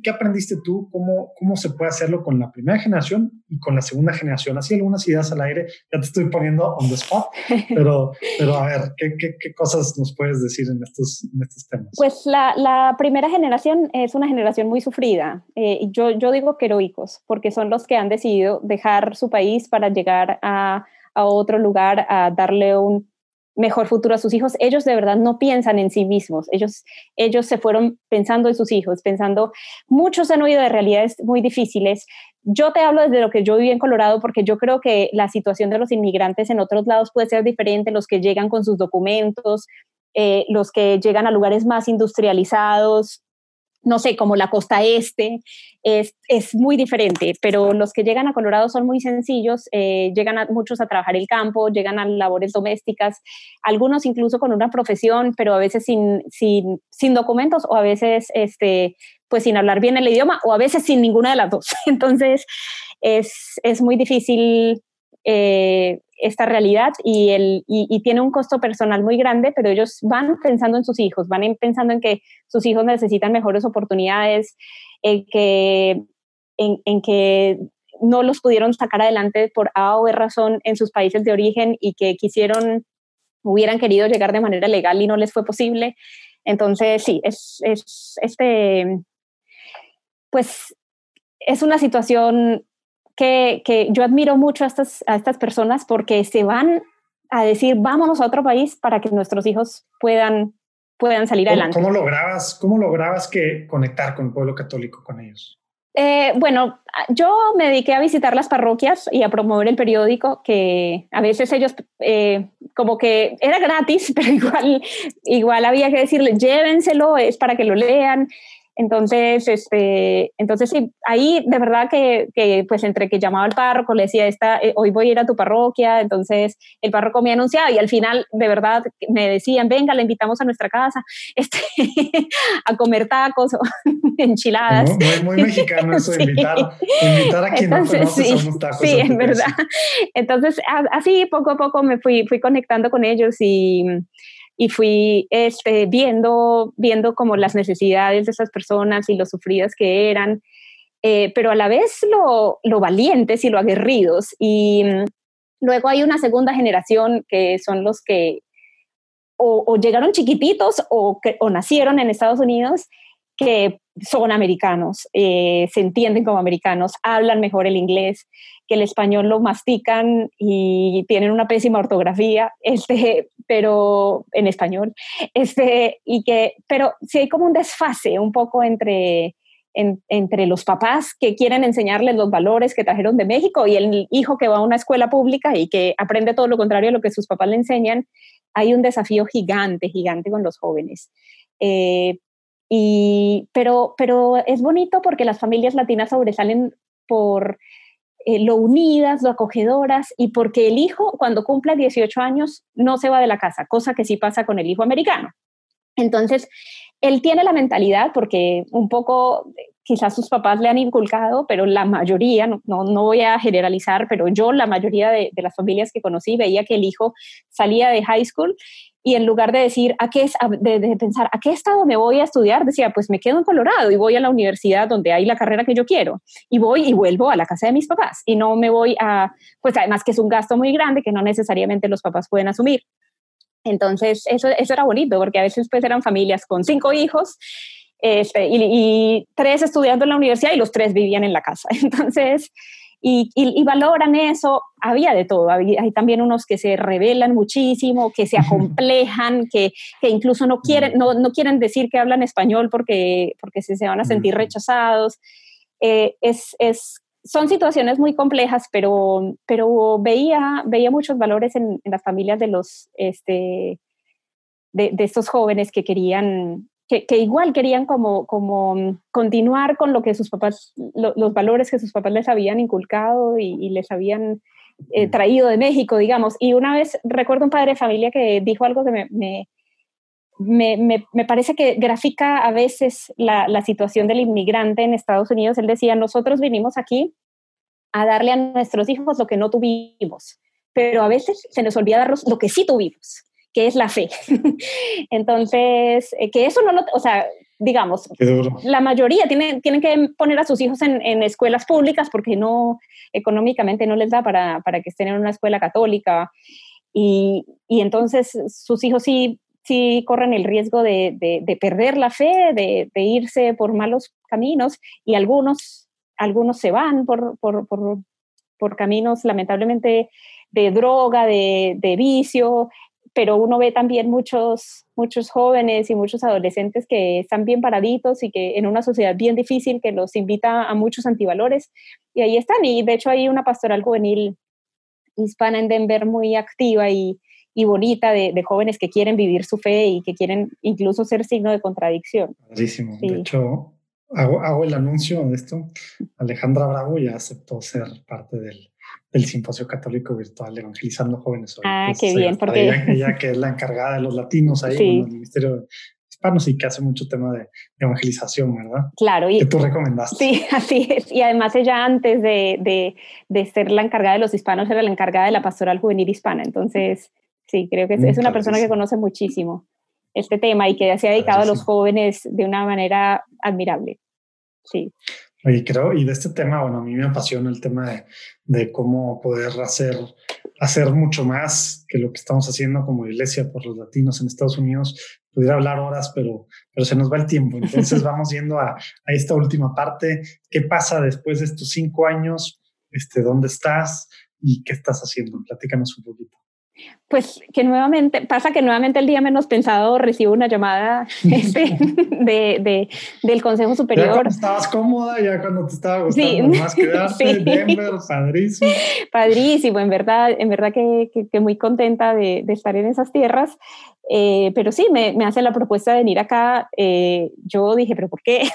C: ¿Qué aprendiste tú? ¿Cómo, ¿Cómo se puede hacerlo con la primera generación y con la segunda generación? Así algunas ideas al aire, ya te estoy poniendo on the spot, pero, pero a ver, ¿qué, qué, qué cosas nos puedes decir en estos, en estos temas?
A: Pues la, la, primera generación es una generación muy sufrida. Eh, yo, yo digo que heroicos, porque son los que han decidido dejar su país para llegar a, a otro lugar, a darle un mejor futuro a sus hijos, ellos de verdad no piensan en sí mismos, ellos, ellos se fueron pensando en sus hijos, pensando, muchos han oído de realidades muy difíciles. Yo te hablo desde lo que yo viví en Colorado porque yo creo que la situación de los inmigrantes en otros lados puede ser diferente, los que llegan con sus documentos, eh, los que llegan a lugares más industrializados, no sé, como la costa este, es, es, muy diferente, pero los que llegan a Colorado son muy sencillos, eh, llegan a, muchos a trabajar el campo, llegan a labores domésticas, algunos incluso con una profesión, pero a veces sin, sin, documentos o a veces este, pues sin hablar bien el idioma o a veces sin ninguna de las dos. Entonces es, es muy difícil eh, esta realidad y, el, y, tiene un costo personal muy grande, pero ellos van pensando en sus hijos, van pensando en que sus hijos necesitan mejores oportunidades, en que, en, que no los pudieron sacar adelante por A o B razón en sus países de origen y que quisieron, hubieran querido llegar de manera legal y no les fue posible. Entonces, sí, es, es este, pues es una situación que, que yo admiro mucho a estas, a estas personas porque se van a decir, vámonos a otro país para que nuestros hijos puedan, puedan salir adelante.
C: ¿Cómo lograbas, cómo lograbas que conectar con el pueblo católico, con ellos?
A: Eh, bueno, yo me dediqué a visitar las parroquias y a promover el periódico, que a veces ellos eh, como que era gratis, pero igual, igual había que decirle, llévenselo, es para que lo lean. Entonces, este, entonces sí, ahí de verdad que, que, pues entre que llamaba al párroco, le decía, Esta, eh, hoy voy a ir a tu parroquia, entonces el párroco me anunciaba y al final de verdad me decían, venga, le invitamos a nuestra casa este, a comer tacos o enchiladas.
C: Muy, muy, mexicano eso, invitar, invitar, a quien entonces, no
A: sí,
C: a unos tacos.
A: Sí, en verdad. Entonces, así poco a poco me fui, fui conectando con ellos y y fui este, viendo, viendo como las necesidades de esas personas y lo sufridas que eran, eh, pero a la vez lo, lo, valientes y lo aguerridos. Y mm, luego hay una segunda generación que son los que o, llegaron chiquititos o, o nacieron en Estados Unidos que son americanos, eh, se entienden como americanos, hablan mejor el inglés, que el español lo mastican y tienen una pésima ortografía, este, pero en español, este, y que, pero sí hay como un desfase un poco entre, entre los papás que quieren enseñarles los valores que trajeron de México y el hijo que va a una escuela pública y que aprende todo lo contrario a lo que sus papás le enseñan, hay un desafío gigante, gigante con los jóvenes. Eh, y, pero, pero es bonito porque las familias latinas sobresalen por eh, lo unidas, lo acogedoras y porque el hijo cuando cumple 18 años no se va de la casa, cosa que sí pasa con el hijo americano. Entonces, él tiene la mentalidad, porque un poco quizás sus papás le han inculcado, pero la mayoría, no, no, voy a generalizar, pero yo la mayoría de, las familias que conocí veía que el hijo salía de high school y en lugar de decir, ¿a qué, de, de, pensar, ¿a qué estado me voy a estudiar? Decía, pues me quedo en Colorado y voy a la universidad donde hay la carrera que yo quiero. Y voy y vuelvo a la casa de mis papás. Y no me voy a, pues además que es un gasto muy grande que no necesariamente los papás pueden asumir. Entonces, eso, eso era bonito, porque a veces pues eran familias con cinco hijos este, y, tres estudiando en la universidad y los tres vivían en la casa. Entonces, y, valoran eso. Había de todo, hay también unos que se rebelan muchísimo, que se acomplejan, que, que incluso no quieren, no, no, quieren decir que hablan español porque, porque se, se van a sentir rechazados. Eh, es, es, son situaciones muy complejas, pero, pero veía, veía muchos valores en, en las familias de los... Este, de, de, estos jóvenes que querían, que, igual querían como, como mm, continuar con lo que sus papás, los valores que sus papás les habían inculcado y, les habían eh, traído de México, digamos. Y una vez recuerdo un padre de familia que dijo algo que me, me, me, me parece que grafica a veces la, la, situación del inmigrante en Estados Unidos. Él decía, nosotros vinimos aquí a darle a nuestros hijos lo que no tuvimos, pero a veces se nos olvida darlos lo que sí tuvimos que es la fe. Entonces, eh, que eso no lo, o sea, digamos, la mayoría tienen, tienen que poner a sus hijos en, en, escuelas públicas porque no, económicamente no les da para, para que estén en una escuela católica. Y, y entonces sus hijos sí, sí corren el riesgo de, de, de perder la fe, de, de, irse por malos caminos y algunos, algunos se van por, por, por, por caminos lamentablemente de droga, de, de vicio, pero uno ve también muchos, muchos jóvenes y muchos adolescentes que están bien paraditos y que en una sociedad bien difícil que los invita a muchos antivalores y ahí están. Y de hecho hay una pastoral juvenil hispana en Denver muy activa y, y bonita de, de, jóvenes que quieren vivir su fe y que quieren incluso ser signo de contradicción.
C: Clarísimo. De hecho, hago, hago el anuncio de esto. Alejandra Bravo ya aceptó ser parte del, el Simposio Católico Virtual Evangelizando Jóvenes.
A: Ah, qué bien, porque...
C: Ella, que es la encargada de los latinos ahí en el Ministerio Hispanos y que hace mucho tema de, evangelización, ¿verdad?
A: Claro.
C: Y, que tú recomendaste.
A: Sí, así es. Y además ella antes de, de, de, ser la encargada de los hispanos era la encargada de la pastoral juvenil hispana. Entonces, sí, creo que es, es una persona que conoce muchísimo este tema y que se ha dedicado a los jóvenes de una manera admirable. Sí.
C: Y creo, y de este tema, bueno, a mí me apasiona el tema de, de, cómo poder hacer, hacer mucho más que lo que estamos haciendo como iglesia por los latinos en Estados Unidos. Pudiera hablar horas, pero, pero se nos va el tiempo. Entonces vamos yendo a, a esta última parte. ¿Qué pasa después de estos cinco años? Este, ¿Dónde estás y qué estás haciendo? Platícanos un poquito.
A: Pues que nuevamente, pasa que nuevamente el día menos pensado recibo una llamada este, de, del Consejo Superior. Ya
C: cuando estabas cómoda, ya cuando te estaba gustando más quedarte, sí. Denver, padrísimo.
A: Padrísimo, en verdad, en verdad que, que, muy contenta de, de, estar en esas tierras. Eh, pero sí, me, me, hace la propuesta de venir acá. Eh, yo dije, ¿pero por qué?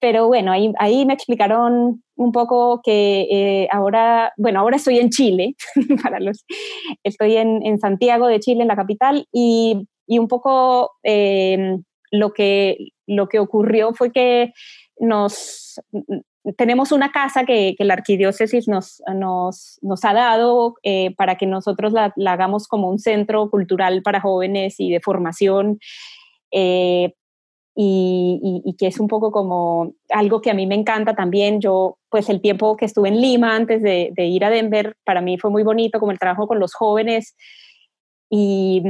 A: Pero bueno, ahí, ahí me explicaron un poco que eh, ahora, bueno, ahora estoy en Chile, estoy en, en, Santiago de Chile, en la capital, y, y un poco em, lo, que, lo que ocurrió fue que nos, tenemos una casa que, la arquidiócesis nos, nos, nos ha dado eh, para que nosotros la, hagamos como un centro cultural para jóvenes y de formación. Eh, y, que es un poco como algo que a mí me encanta también. Yo, pues el tiempo que estuve en Lima antes de, ir a Denver, para mí fue muy bonito, como el trabajo con los jóvenes y,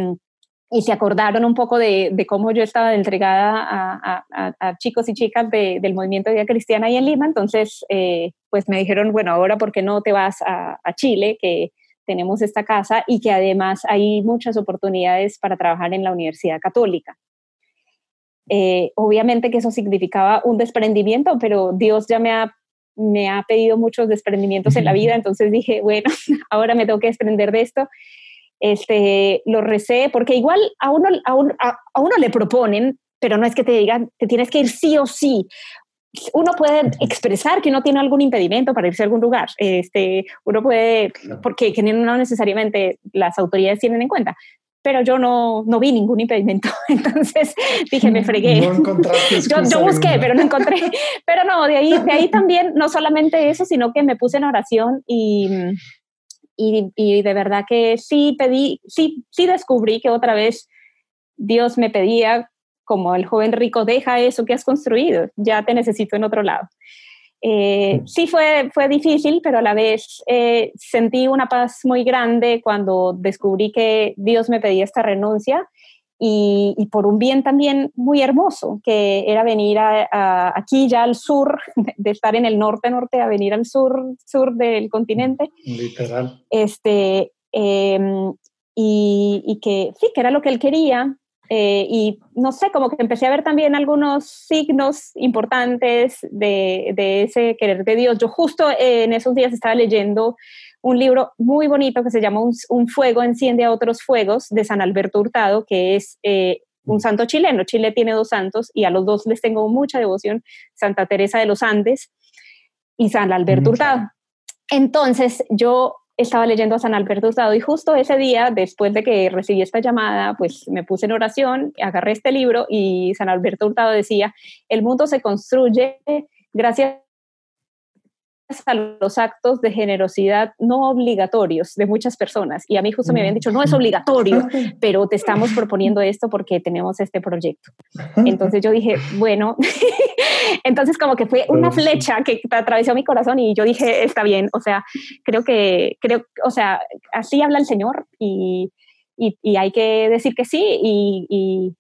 A: y se acordaron un poco de, cómo yo estaba entregada a, chicos y chicas de, del movimiento de vida cristiana ahí en Lima. Entonces, eh, pues me dijeron, bueno, ahora, ¿por qué no te vas a Chile? Que tenemos esta casa y que además hay muchas oportunidades para trabajar en la Universidad Católica. Eh, obviamente que eso significaba un desprendimiento, pero Dios ya me ha, me ha pedido muchos desprendimientos en la vida, entonces dije, bueno, ahora me tengo que desprender de esto. Este, lo recé, porque igual a uno, a, uno, a, uno le proponen, pero no es que te digan, te tienes que ir sí o sí uno puede expresar que uno tiene algún impedimento para irse a algún lugar. Este, uno puede, porque no necesariamente las autoridades tienen en cuenta, pero yo no, no vi ningún impedimento. Entonces dije, me fregué.
C: No
A: yo, yo, busqué, pero no encontré. Pero no, de ahí, de ahí también, no solamente eso, sino que me puse en oración y, y, y de verdad que sí pedí, sí, sí descubrí que otra vez Dios me pedía, como el joven rico, deja eso que has construido, ya te necesito en otro lado. Eh, sí fue, fue difícil, pero a la vez eh, sentí una paz muy grande cuando descubrí que Dios me pedía esta renuncia y, y por un bien también muy hermoso, que era venir a, aquí ya al sur, de estar en el norte-norte a venir al sur, sur del continente.
C: Literal.
A: Este, em, y, y, que sí, que era lo que él quería, eh, y no sé, como que empecé a ver también algunos signos importantes de, de ese querer de Dios. Yo justo en esos días estaba leyendo un libro muy bonito que se llama Un, fuego enciende a otros fuegos de San Alberto Hurtado, que es eh, un santo chileno. Chile tiene dos santos y a los dos les tengo mucha devoción, Santa Teresa de los Andes y San Alberto Hurtado. Entonces yo estaba leyendo a San Alberto Hurtado y justo ese día, después de que recibí esta llamada, pues me puse en oración, agarré este libro y San Alberto Hurtado decía, el mundo se construye gracias a los actos de generosidad no obligatorios de muchas personas. Y a mí justo me habían dicho, no es obligatorio, pero te estamos proponiendo esto porque tenemos este proyecto. Entonces yo dije, bueno, entonces como que fue una flecha que atravesó mi corazón y yo dije, está bien, o sea, creo que, creo, o sea, así habla el Señor y, y, y hay que decir que sí y, y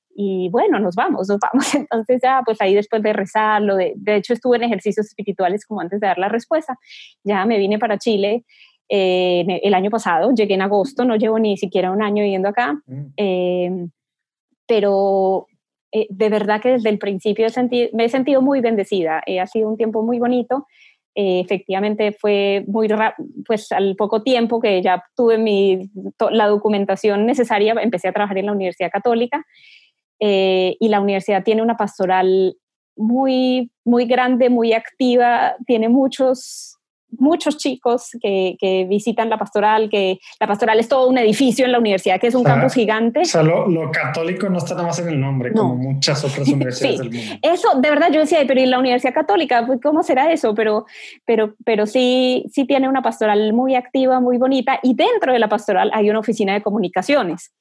A: bueno, nos vamos, nos vamos. Entonces ya, pues ahí después de rezarlo, de, de hecho estuve en ejercicios espirituales como antes de dar la respuesta, ya me vine para Chile eh, el año pasado, llegué en agosto, no llevo ni siquiera un año viviendo acá, eh, pero eh, de verdad que desde el principio he sentido, me he sentido muy bendecida, ha sido un tiempo muy bonito. efectivamente fue muy pues al poco tiempo que ya tuve mi, la documentación necesaria empecé a trabajar en la Universidad Católica eh, y la universidad tiene una pastoral muy, muy grande, muy activa, tiene muchos, muchos chicos que, que, visitan la pastoral, que la pastoral es todo un edificio en la universidad, que es un campus gigante. O
C: sea, lo, lo, católico no está nada más en el nombre, como muchas otras universidades del mundo.
A: Eso, de verdad, yo decía, pero ¿y la universidad católica? Pues, ¿Cómo será eso? Pero, pero, pero sí, sí tiene una pastoral muy activa, muy bonita, y dentro de la pastoral hay una oficina de comunicaciones.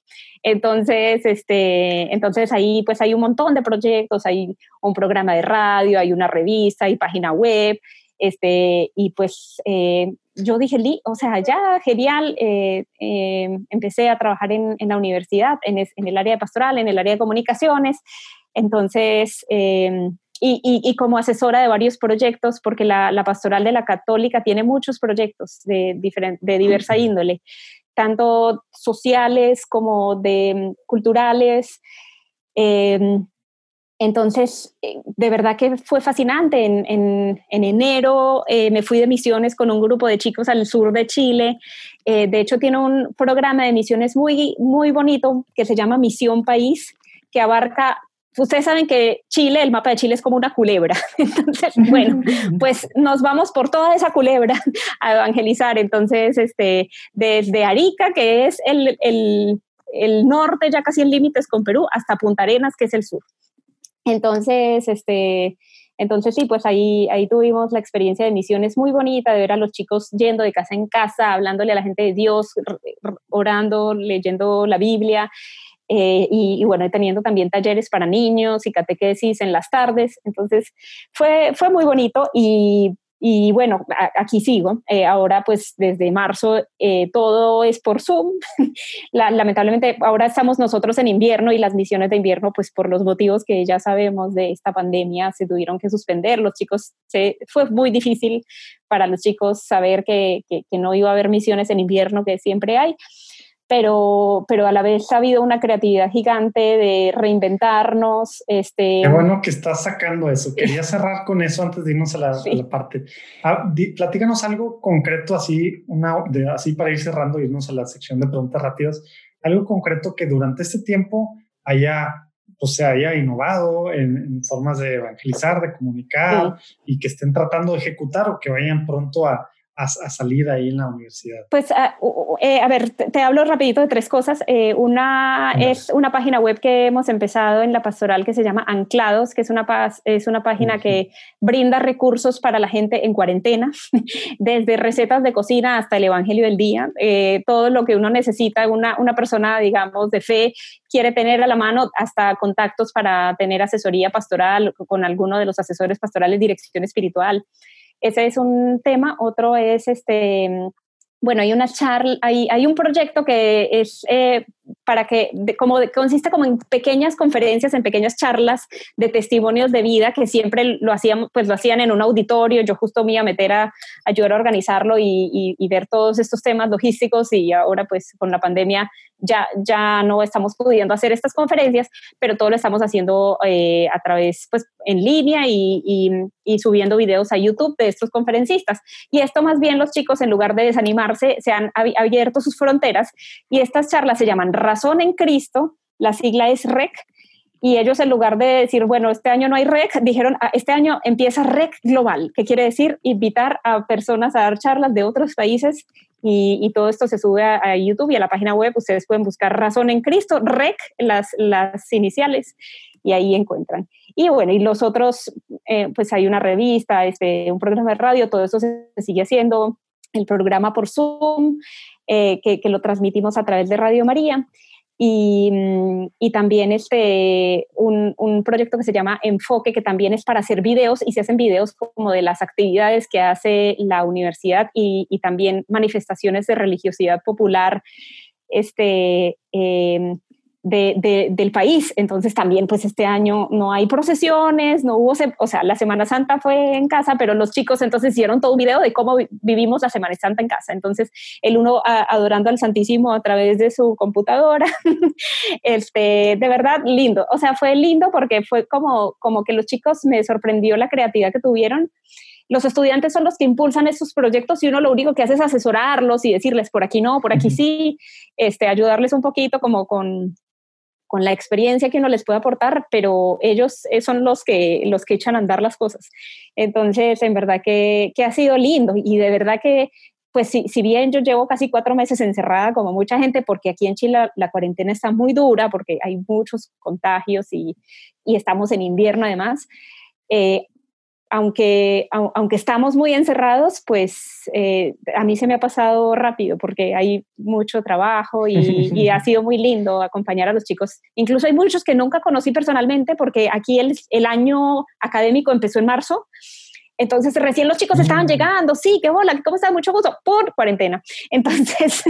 A: Entonces, este, entonces ahí pues hay un montón de proyectos, hay un programa de radio, hay una revista, hay página web, este, y pues eh, yo dije, o sea, ya genial, eh, eh, empecé a trabajar en, en la universidad, en, en, el área de pastoral, en el área de comunicaciones, entonces, y, y, y, como asesora de varios proyectos, porque la, la, pastoral de la católica tiene muchos proyectos de, diferente, de diversa índole tanto sociales como de mm, culturales. Entonces, eh, de verdad que fue fascinante. En, en, enero eh, me fui de misiones con un grupo de chicos al sur de Chile. Eh, de hecho, tiene un programa de misiones muy, muy bonito que se llama Misión País, que abarca ustedes saben que Chile, el mapa de Chile es como una culebra. Entonces, bueno, pues nos vamos por toda esa culebra a evangelizar. Entonces, este, desde Arica, que es el, el, el norte, ya casi en límites con Perú, hasta Punta Arenas, que es el sur. Entonces, este, entonces sí, pues ahí, ahí tuvimos la experiencia de misiones muy bonita, de ver a los chicos yendo de casa en casa, hablándole a la gente de Dios, orando, leyendo la Biblia. Eh, y, bueno, teniendo también talleres para niños y catequesis en las tardes. Entonces, fue, fue muy bonito y, y bueno, aquí sigo. Eh, ahora, pues desde marzo, eh, todo es por Zoom. lamentablemente, ahora estamos nosotros en invierno y las misiones de invierno, pues por los motivos que ya sabemos de esta pandemia, se tuvieron que suspender. Los chicos, se, fue muy difícil para los chicos saber que, que, que no iba a haber misiones en invierno, que siempre hay pero, pero a la vez ha habido una creatividad gigante de reinventarnos. Este,
C: Qué bueno que estás sacando eso. Quería cerrar con eso antes de irnos a la, parte. Ah, platícanos algo concreto así, una, de, así para ir cerrando y irnos a la sección de preguntas rápidas. Algo concreto que durante este tiempo haya o se haya innovado en, formas de evangelizar, de comunicar y que estén tratando de ejecutar o que vayan pronto a, a, salir ahí en la universidad?
A: Pues, ah, eh, a ver, te, hablo rapidito de tres cosas. Eh, una es una página web que hemos empezado en la pastoral que se llama Anclados, que es una, es una página que brinda recursos para la gente en cuarentena, desde recetas de cocina hasta el Evangelio del Día, eh, todo lo que uno necesita, una, una persona, digamos, de fe quiere tener a la mano hasta contactos para tener asesoría pastoral con alguno de los asesores pastorales, dirección espiritual. Ese es un tema. Otro es este, bueno, hay una charla, hay, hay un proyecto que es eh, para que, como consiste como en pequeñas conferencias, en pequeñas charlas de testimonios de vida que siempre lo hacían, pues lo hacían en un auditorio. Yo justo me iba a meter a, ayudar a organizarlo y, y, ver todos estos temas logísticos y ahora pues con la pandemia ya, ya no estamos pudiendo hacer estas conferencias, pero todo lo estamos haciendo eh, a través, pues en línea y, y, subiendo videos a YouTube de estos conferencistas. Y esto más bien los chicos en lugar de desanimarse se han abierto sus fronteras y estas charlas se llaman Razón en Cristo, la sigla es REC, y ellos en lugar de decir, bueno, este año no hay REC, dijeron, ah, este año empieza REC Global, que quiere decir invitar a personas a dar charlas de otros países y, todo esto se sube a, YouTube y a la página web, ustedes pueden buscar Razón en Cristo, REC, las, las iniciales, y ahí encuentran. Y bueno, y los otros, eh, pues hay una revista, este, un programa de radio, todo eso se, sigue haciendo, el programa por Zoom, eh, que, que, lo transmitimos a través de Radio María. Y, mm, y, también este, un, un, proyecto que se llama Enfoque, que también es para hacer videos y se hacen videos como de las actividades que hace la universidad y, y también manifestaciones de religiosidad popular este, eh, de, del país. Entonces también pues este año no hay procesiones, no hubo, o sea, la Semana Santa fue en casa, pero los chicos entonces hicieron todo un video de cómo vivimos la Semana Santa en casa. Entonces el uno adorando al Santísimo a través de su computadora, este, de verdad lindo. O sea, fue lindo porque fue como, como que los chicos me sorprendió la creatividad que tuvieron los estudiantes son los que impulsan esos proyectos y uno lo único que hace es asesorarlos y decirles por aquí no, por aquí sí, este, ayudarles un poquito como con, con la experiencia que uno les puede aportar, pero ellos eh, son los que, los que echan a andar las cosas. Entonces, en verdad que, que ha sido lindo y de verdad que, pues si, si, bien yo llevo casi cuatro meses encerrada como mucha gente, porque aquí en Chile la, cuarentena está muy dura, porque hay muchos contagios y, y estamos en invierno además, eh, aunque, aunque estamos muy encerrados, pues eh, a mí se me ha pasado rápido porque hay mucho trabajo y, ha sido muy lindo acompañar a los chicos. Incluso hay muchos que nunca conocí personalmente porque aquí el, el año académico empezó en marzo entonces recién los chicos estaban mm. llegando, sí, qué bola, ¿cómo está? Mucho gusto, por cuarentena. Entonces,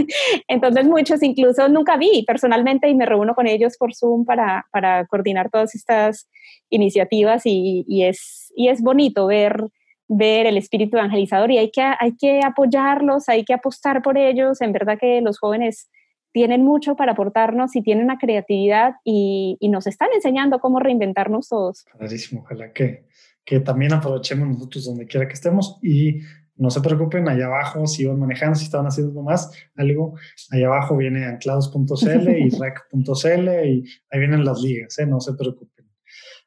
A: entonces muchos incluso nunca vi personalmente y me reúno con ellos por Zoom para, para coordinar todas estas iniciativas y, y, es, y es bonito ver ver el espíritu evangelizador y hay que, hay que apoyarlos, hay que apostar por ellos. En verdad que los jóvenes tienen mucho para aportarnos y tienen una creatividad y, nos están enseñando cómo reinventarnos todos.
C: Clarísimo, ojalá que, que también aprovechemos nosotros donde quiera que estemos y no se preocupen, allá abajo, si van manejando, si estaban haciendo más algo, allá abajo viene anclados.cl y rec.cl y ahí vienen las ligas, ¿eh? no se preocupen.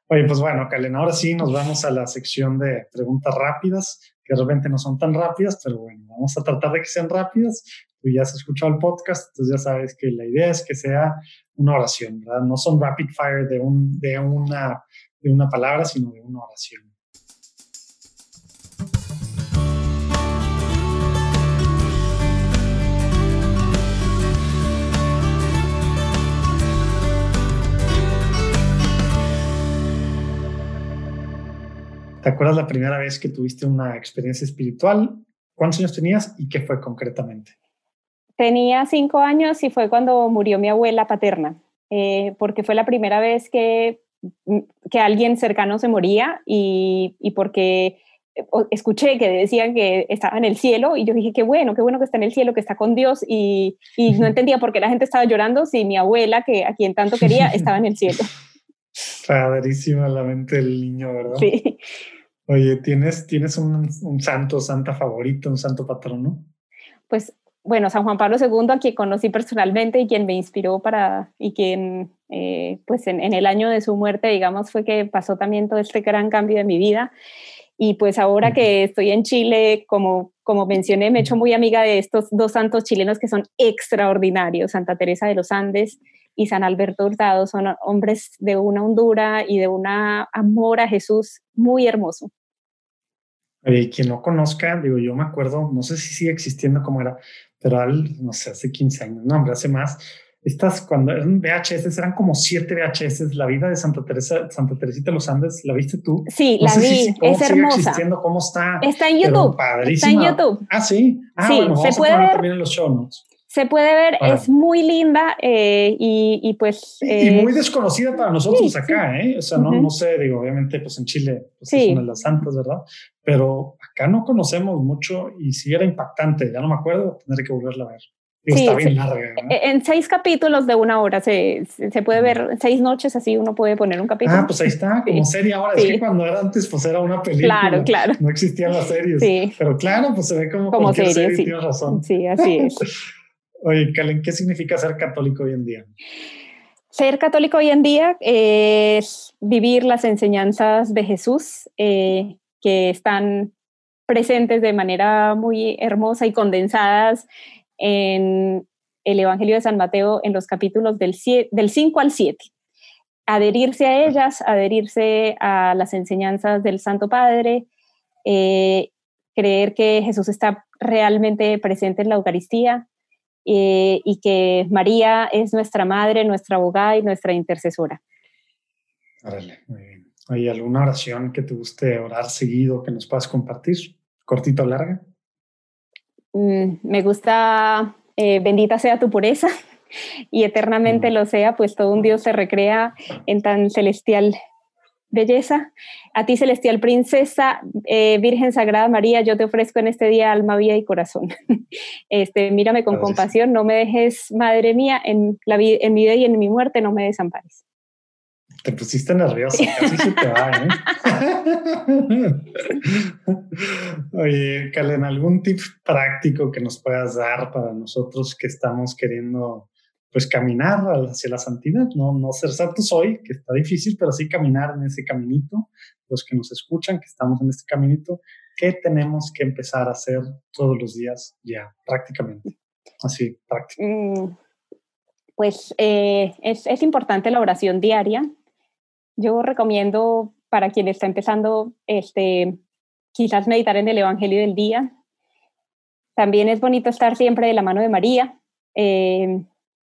C: Oye, pues bueno, Kalen, ahora sí nos vamos a la sección de preguntas rápidas, que de repente no son tan rápidas, pero bueno, vamos a tratar de que sean rápidas. Tú ya has escuchado el podcast, entonces ya sabes que la idea es que sea una oración, ¿verdad? No son rapid fire de, un, de, una, de una palabra, sino de una oración. ¿Te acuerdas la primera vez que tuviste una experiencia espiritual? ¿Cuántos años tenías y qué fue concretamente?
A: Tenía cinco años y fue cuando murió mi abuela paterna, eh, porque fue la primera vez que, que alguien cercano se moría y, y porque eh, escuché que decían que estaba en el cielo y yo dije, qué bueno, qué bueno que está en el cielo, que está con Dios y, y no entendía por qué la gente estaba llorando si mi abuela, que a quien tanto quería, estaba en el cielo.
C: Padrísima la mente del niño, ¿verdad?
A: Sí.
C: Oye, ¿tienes, tienes un, un santo, santa favorito, un santo patrono?
A: Pues bueno, San Juan Pablo II, a quien conocí personalmente y quien me inspiró para, y quien, eh, pues en, en, el año de su muerte, digamos, fue que pasó también todo este gran cambio de mi vida. Y pues ahora que estoy en Chile, como, como mencioné, me he hecho muy amiga de estos dos santos chilenos que son extraordinarios, Santa Teresa de los Andes y San Alberto Hurtado son hombres de una hondura y de un amor a Jesús muy hermoso.
C: Y quien no conozca, digo, yo me acuerdo, no sé si sigue existiendo como era, pero al, no sé, hace 15 años, no, hombre, hace más. Estas, cuando eran VHS, eran como siete VHS, la vida de Santa Teresa, Santa Teresita de los Andes, ¿la viste tú?
A: Sí, la vi, es hermosa.
C: existiendo, ¿Cómo está?
A: Está en YouTube. Está en YouTube.
C: Ah, sí. Ah, sí, bueno, se puede ver también en los show notes
A: se puede ver, es muy linda eh, y, y, pues...
C: y eh, muy desconocida para nosotros acá, ¿eh? O sea, no, no sé, digo, obviamente pues en Chile pues, es una de las santas, ¿verdad? Pero acá no conocemos mucho y sí era impactante, ya no me acuerdo, tendré que volverla a ver. Digo, está bien larga.
A: E, en seis capítulos de una hora se, se puede ver, seis noches así uno puede poner un capítulo.
C: Ah, pues ahí está, como serie ahora. Es que cuando era antes, pues era una película.
A: Claro, claro.
C: No existían las series. Sí. Pero claro, pues se ve como, como serie, serie tienes razón.
A: Sí, así es.
C: Oye, Kalen, ¿qué significa ser católico hoy en día?
A: Ser católico hoy en día es vivir las enseñanzas de Jesús eh, que están presentes de manera muy hermosa y condensadas en el Evangelio de San Mateo en los capítulos del, del 5 al 7. Adherirse a ellas, adherirse a las enseñanzas del Santo Padre, eh, creer que Jesús está realmente presente en la Eucaristía, eh, y que María es nuestra madre, nuestra abogada y nuestra intercesora.
C: Árale, muy bien. ¿Hay alguna oración que te guste orar seguido que nos puedas compartir? ¿Cortito o larga?
A: Mm, me gusta, eh, bendita sea tu pureza y eternamente mm. lo sea, pues todo un Dios se recrea en tan celestial belleza. A ti, celestial princesa, eh, Virgen Sagrada María, yo te ofrezco en este día alma, vida y corazón. Este, mírame con compasión, no me dejes, Madre mía, en, la en mi vida y en mi muerte, no me desampares.
C: Te pusiste nerviosa, casi se te va, ¿eh? Oye, Kalen, ¿algún tip práctico que nos puedas dar para nosotros que estamos queriendo pues caminar hacia la santidad, no, no ser santos hoy, que está difícil, pero sí caminar en ese caminito, los que nos escuchan, que estamos en este caminito, ¿qué tenemos que empezar a hacer todos los días ya, prácticamente? Así, práctico. Mm,
A: pues eh, es, es importante la oración diaria. Yo recomiendo para quien está empezando, este, quizás meditar en el Evangelio del día. También es bonito estar siempre de la mano de María. Eh,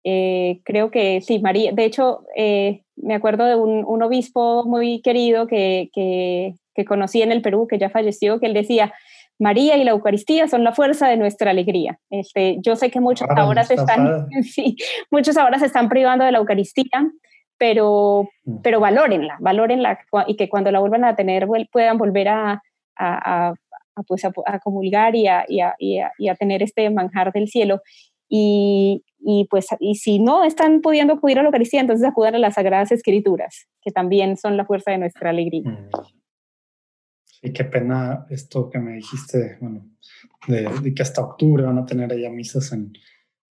A: eh, creo que sí, María, de hecho, eh, me acuerdo de un, obispo muy querido que, que, conocí en el Perú, que ya falleció, que él decía, María y la Eucaristía son la fuerza de nuestra alegría. Este, yo sé que muchos ahora se están, sí, muchos ahora se están privando de la Eucaristía, pero, mm. pero valórenla, valórenla y que cuando la vuelvan a tener puedan volver a, a, pues a, comulgar y a, y, y a, tener este manjar del cielo. Y, y, pues, y si no están pudiendo acudir a la Eucaristía, entonces acudan a las Sagradas Escrituras, que también son la fuerza de nuestra alegría. Mm.
C: Sí, qué pena esto que me dijiste, bueno, de, que hasta octubre van a tener allá misas en,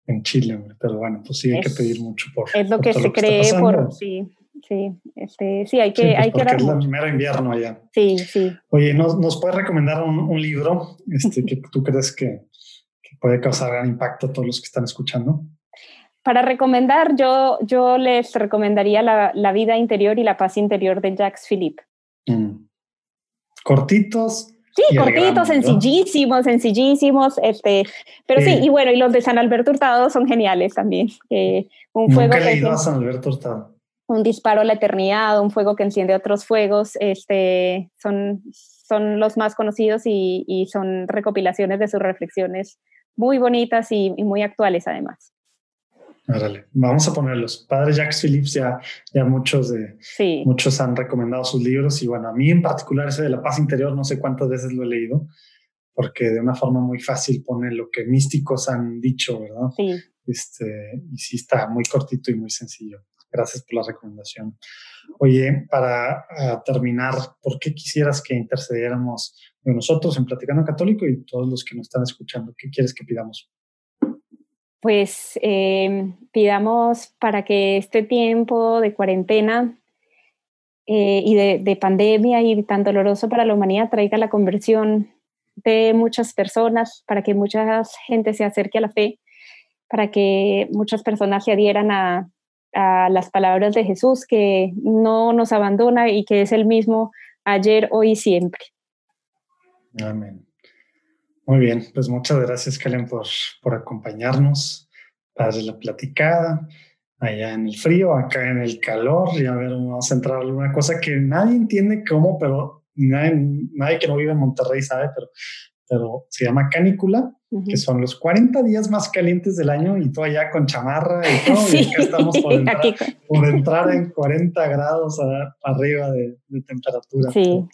C: en Chile, pero bueno, pues sí hay que pedir mucho por.
A: Es lo que se cree por, sí, sí, este, sí, hay que,
C: pues
A: hay que
C: Es el primer invierno allá.
A: Sí, sí.
C: Oye, ¿nos, nos puedes recomendar un, un libro este, que tú crees que, que, puede causar gran impacto a todos los que están escuchando?
A: Para recomendar, yo, yo les recomendaría la, la vida interior y la paz interior de Jacques Philippe. Mm.
C: Cortitos,
A: Sí, cortitos, sencillísimos, sencillísimos, este, pero sí. y bueno, y los de San Alberto Hurtado son geniales también.
C: un fuego he leído a San Alberto Hurtado.
A: Un disparo a la eternidad, un fuego que enciende otros fuegos, este, son, son los más conocidos y, y son recopilaciones de sus reflexiones muy bonitas y muy actuales además.
C: Árale, vamos a ponerlos. Padre Jacques Phillips ya, ya muchos de muchos han recomendado sus libros y bueno, a mí en particular ese de la paz interior no sé cuántas veces lo he leído porque de una forma muy fácil pone lo que místicos han dicho, ¿verdad?
A: Sí.
C: Este, y sí está muy cortito y muy sencillo. Gracias por la recomendación. Oye, para terminar, ¿por qué quisieras que intercediéramos nosotros en Platicando Católico y todos los que nos están escuchando? ¿Qué quieres que pidamos?
A: Pues eh, pidamos para que este tiempo de cuarentena eh, y de, pandemia y tan doloroso para la humanidad traiga la conversión de muchas personas, para que mucha gente se acerque a la fe, para que muchas personas se adhieran a, a las palabras de Jesús, que no nos abandona y que es el mismo ayer, hoy y siempre.
C: Amén. Muy bien, pues muchas gracias, Kellen, por, por acompañarnos. Padre la platicada, allá en el frío, acá en el calor. Y a ver, vamos a entrar a alguna cosa que nadie entiende cómo, pero nadie, nadie que no vive en Monterrey sabe, pero, pero se llama canícula, que son los 40 días más calientes del año y tú allá con chamarra y todo. y acá estamos por entrar, por entrar en 40 grados arriba de, temperatura.
A: Sí.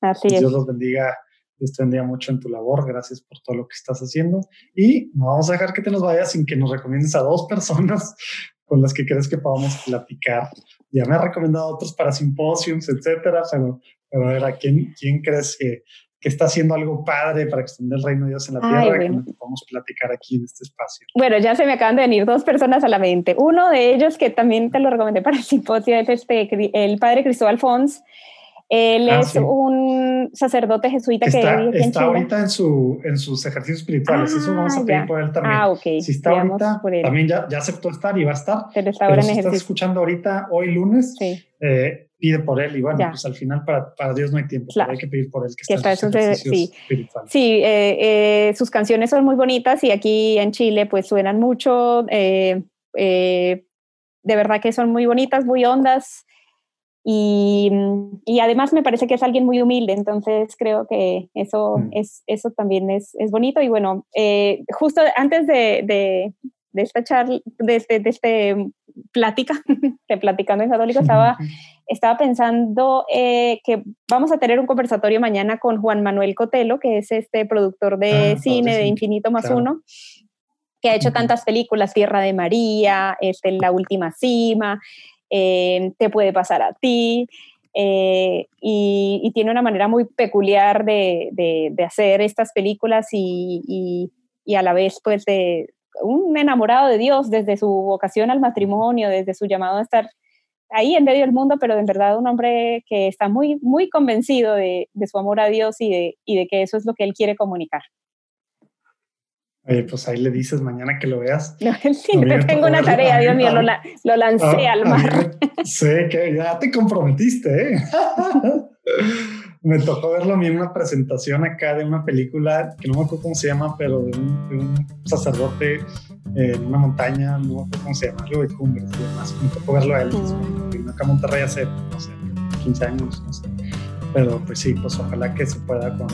A: Así
C: Dios los bendiga Dios te bendiga mucho en tu labor. Gracias por todo lo que estás haciendo. Y no vamos a dejar que te nos vayas sin que nos recomiendes a dos personas con las que crees que podamos platicar. Ya me ha recomendado otros para simposios, etcétera, pero, pero a ver, ¿a quién, quién crees que, que está haciendo algo padre para extender el reino de Dios en la tierra y que podamos platicar aquí en este espacio.
A: Bueno, ya se me acaban de venir dos personas a la mente. Uno de ellos que también te lo recomendé para el simposio es este, el padre Cristóbal Fons, él ah, es un sacerdote jesuita
C: que
A: vive
C: está ahorita en, su, en sus ejercicios espirituales. Eso vamos a ah, pedir por él también.
A: Ah, ok.
C: Si está ahorita, también ya, ya, aceptó estar y va a estar.
A: Pero está ahora en
C: si estás escuchando ahorita, hoy lunes, eh, pide por él. Y bueno, pues al final para, para, Dios no hay tiempo. Hay que pedir por él que, está en sus ejercicios sí. espirituales.
A: Sí, eh, eh, sus canciones son muy bonitas y aquí en Chile pues suenan mucho. de verdad que son muy bonitas, muy hondas. Y, y, además me parece que es alguien muy humilde, entonces creo que eso, mm. es, eso también es, es bonito. Y bueno, eh, justo antes de, de, de, esta charla, de este, de este plática, de Platicando en Católico, estaba, estaba pensando eh, que vamos a tener un conversatorio mañana con Juan Manuel Cotelo, que es este productor de ah, cine de Infinito más Uno que ha hecho tantas películas, Tierra de María, este, La Última Cima, eh, te puede pasar a ti. Eh, y, tiene una manera muy peculiar de, de, hacer estas películas y, y, a la vez pues de un enamorado de Dios desde su vocación al matrimonio, desde su llamado a estar ahí en medio del mundo, pero en verdad un hombre que está muy, muy convencido de, de su amor a Dios y de, y de que eso es lo que él quiere comunicar.
C: Oye, pues ahí le dices mañana que lo veas.
A: sí, tengo una tarea, Dios mío, lo, lo lancé al mar.
C: sé que ya te comprometiste, ¿eh? me tocó verlo a mí en una presentación acá de una película que no me acuerdo cómo se llama, pero de un, sacerdote en una montaña, no me acuerdo cómo se llama, algo de cumbres y demás. Me tocó verlo a él. Mm. Acá en Monterrey hace, no sé, 15 años, no sé. Pero pues sí, pues ojalá que se pueda con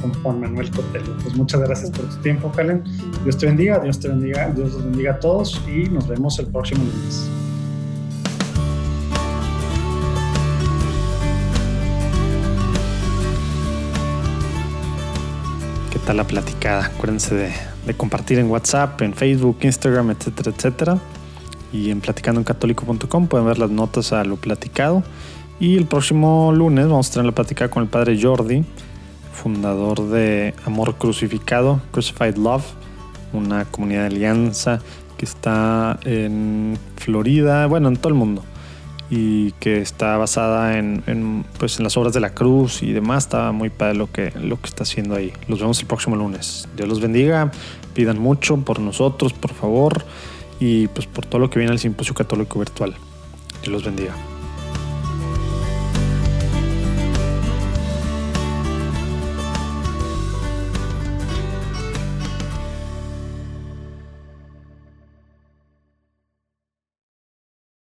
C: con Juan Manuel Cotelo. Pues muchas gracias por tu tiempo, Helen. Dios te bendiga, Dios te bendiga, Dios los bendiga a todos y nos vemos el próximo lunes.
B: está la platicada. Acuérdense de, de compartir en WhatsApp, en Facebook, Instagram, etcétera, etcétera. Y en platicandoencatólico.com pueden ver las notas a lo platicado. Y el próximo lunes vamos a tener la plática con el padre Jordi, fundador de Amor Crucificado, Crucified Love, una comunidad de alianza que está en Florida, bueno, en todo el mundo, y que está basada en, pues, en las obras de la cruz y demás. Está muy padre lo que, lo que está haciendo ahí. Los vemos el próximo lunes. Dios los bendiga, pidan mucho por nosotros, por favor, y pues por todo lo que viene al Simposio Católico Virtual. Dios los bendiga.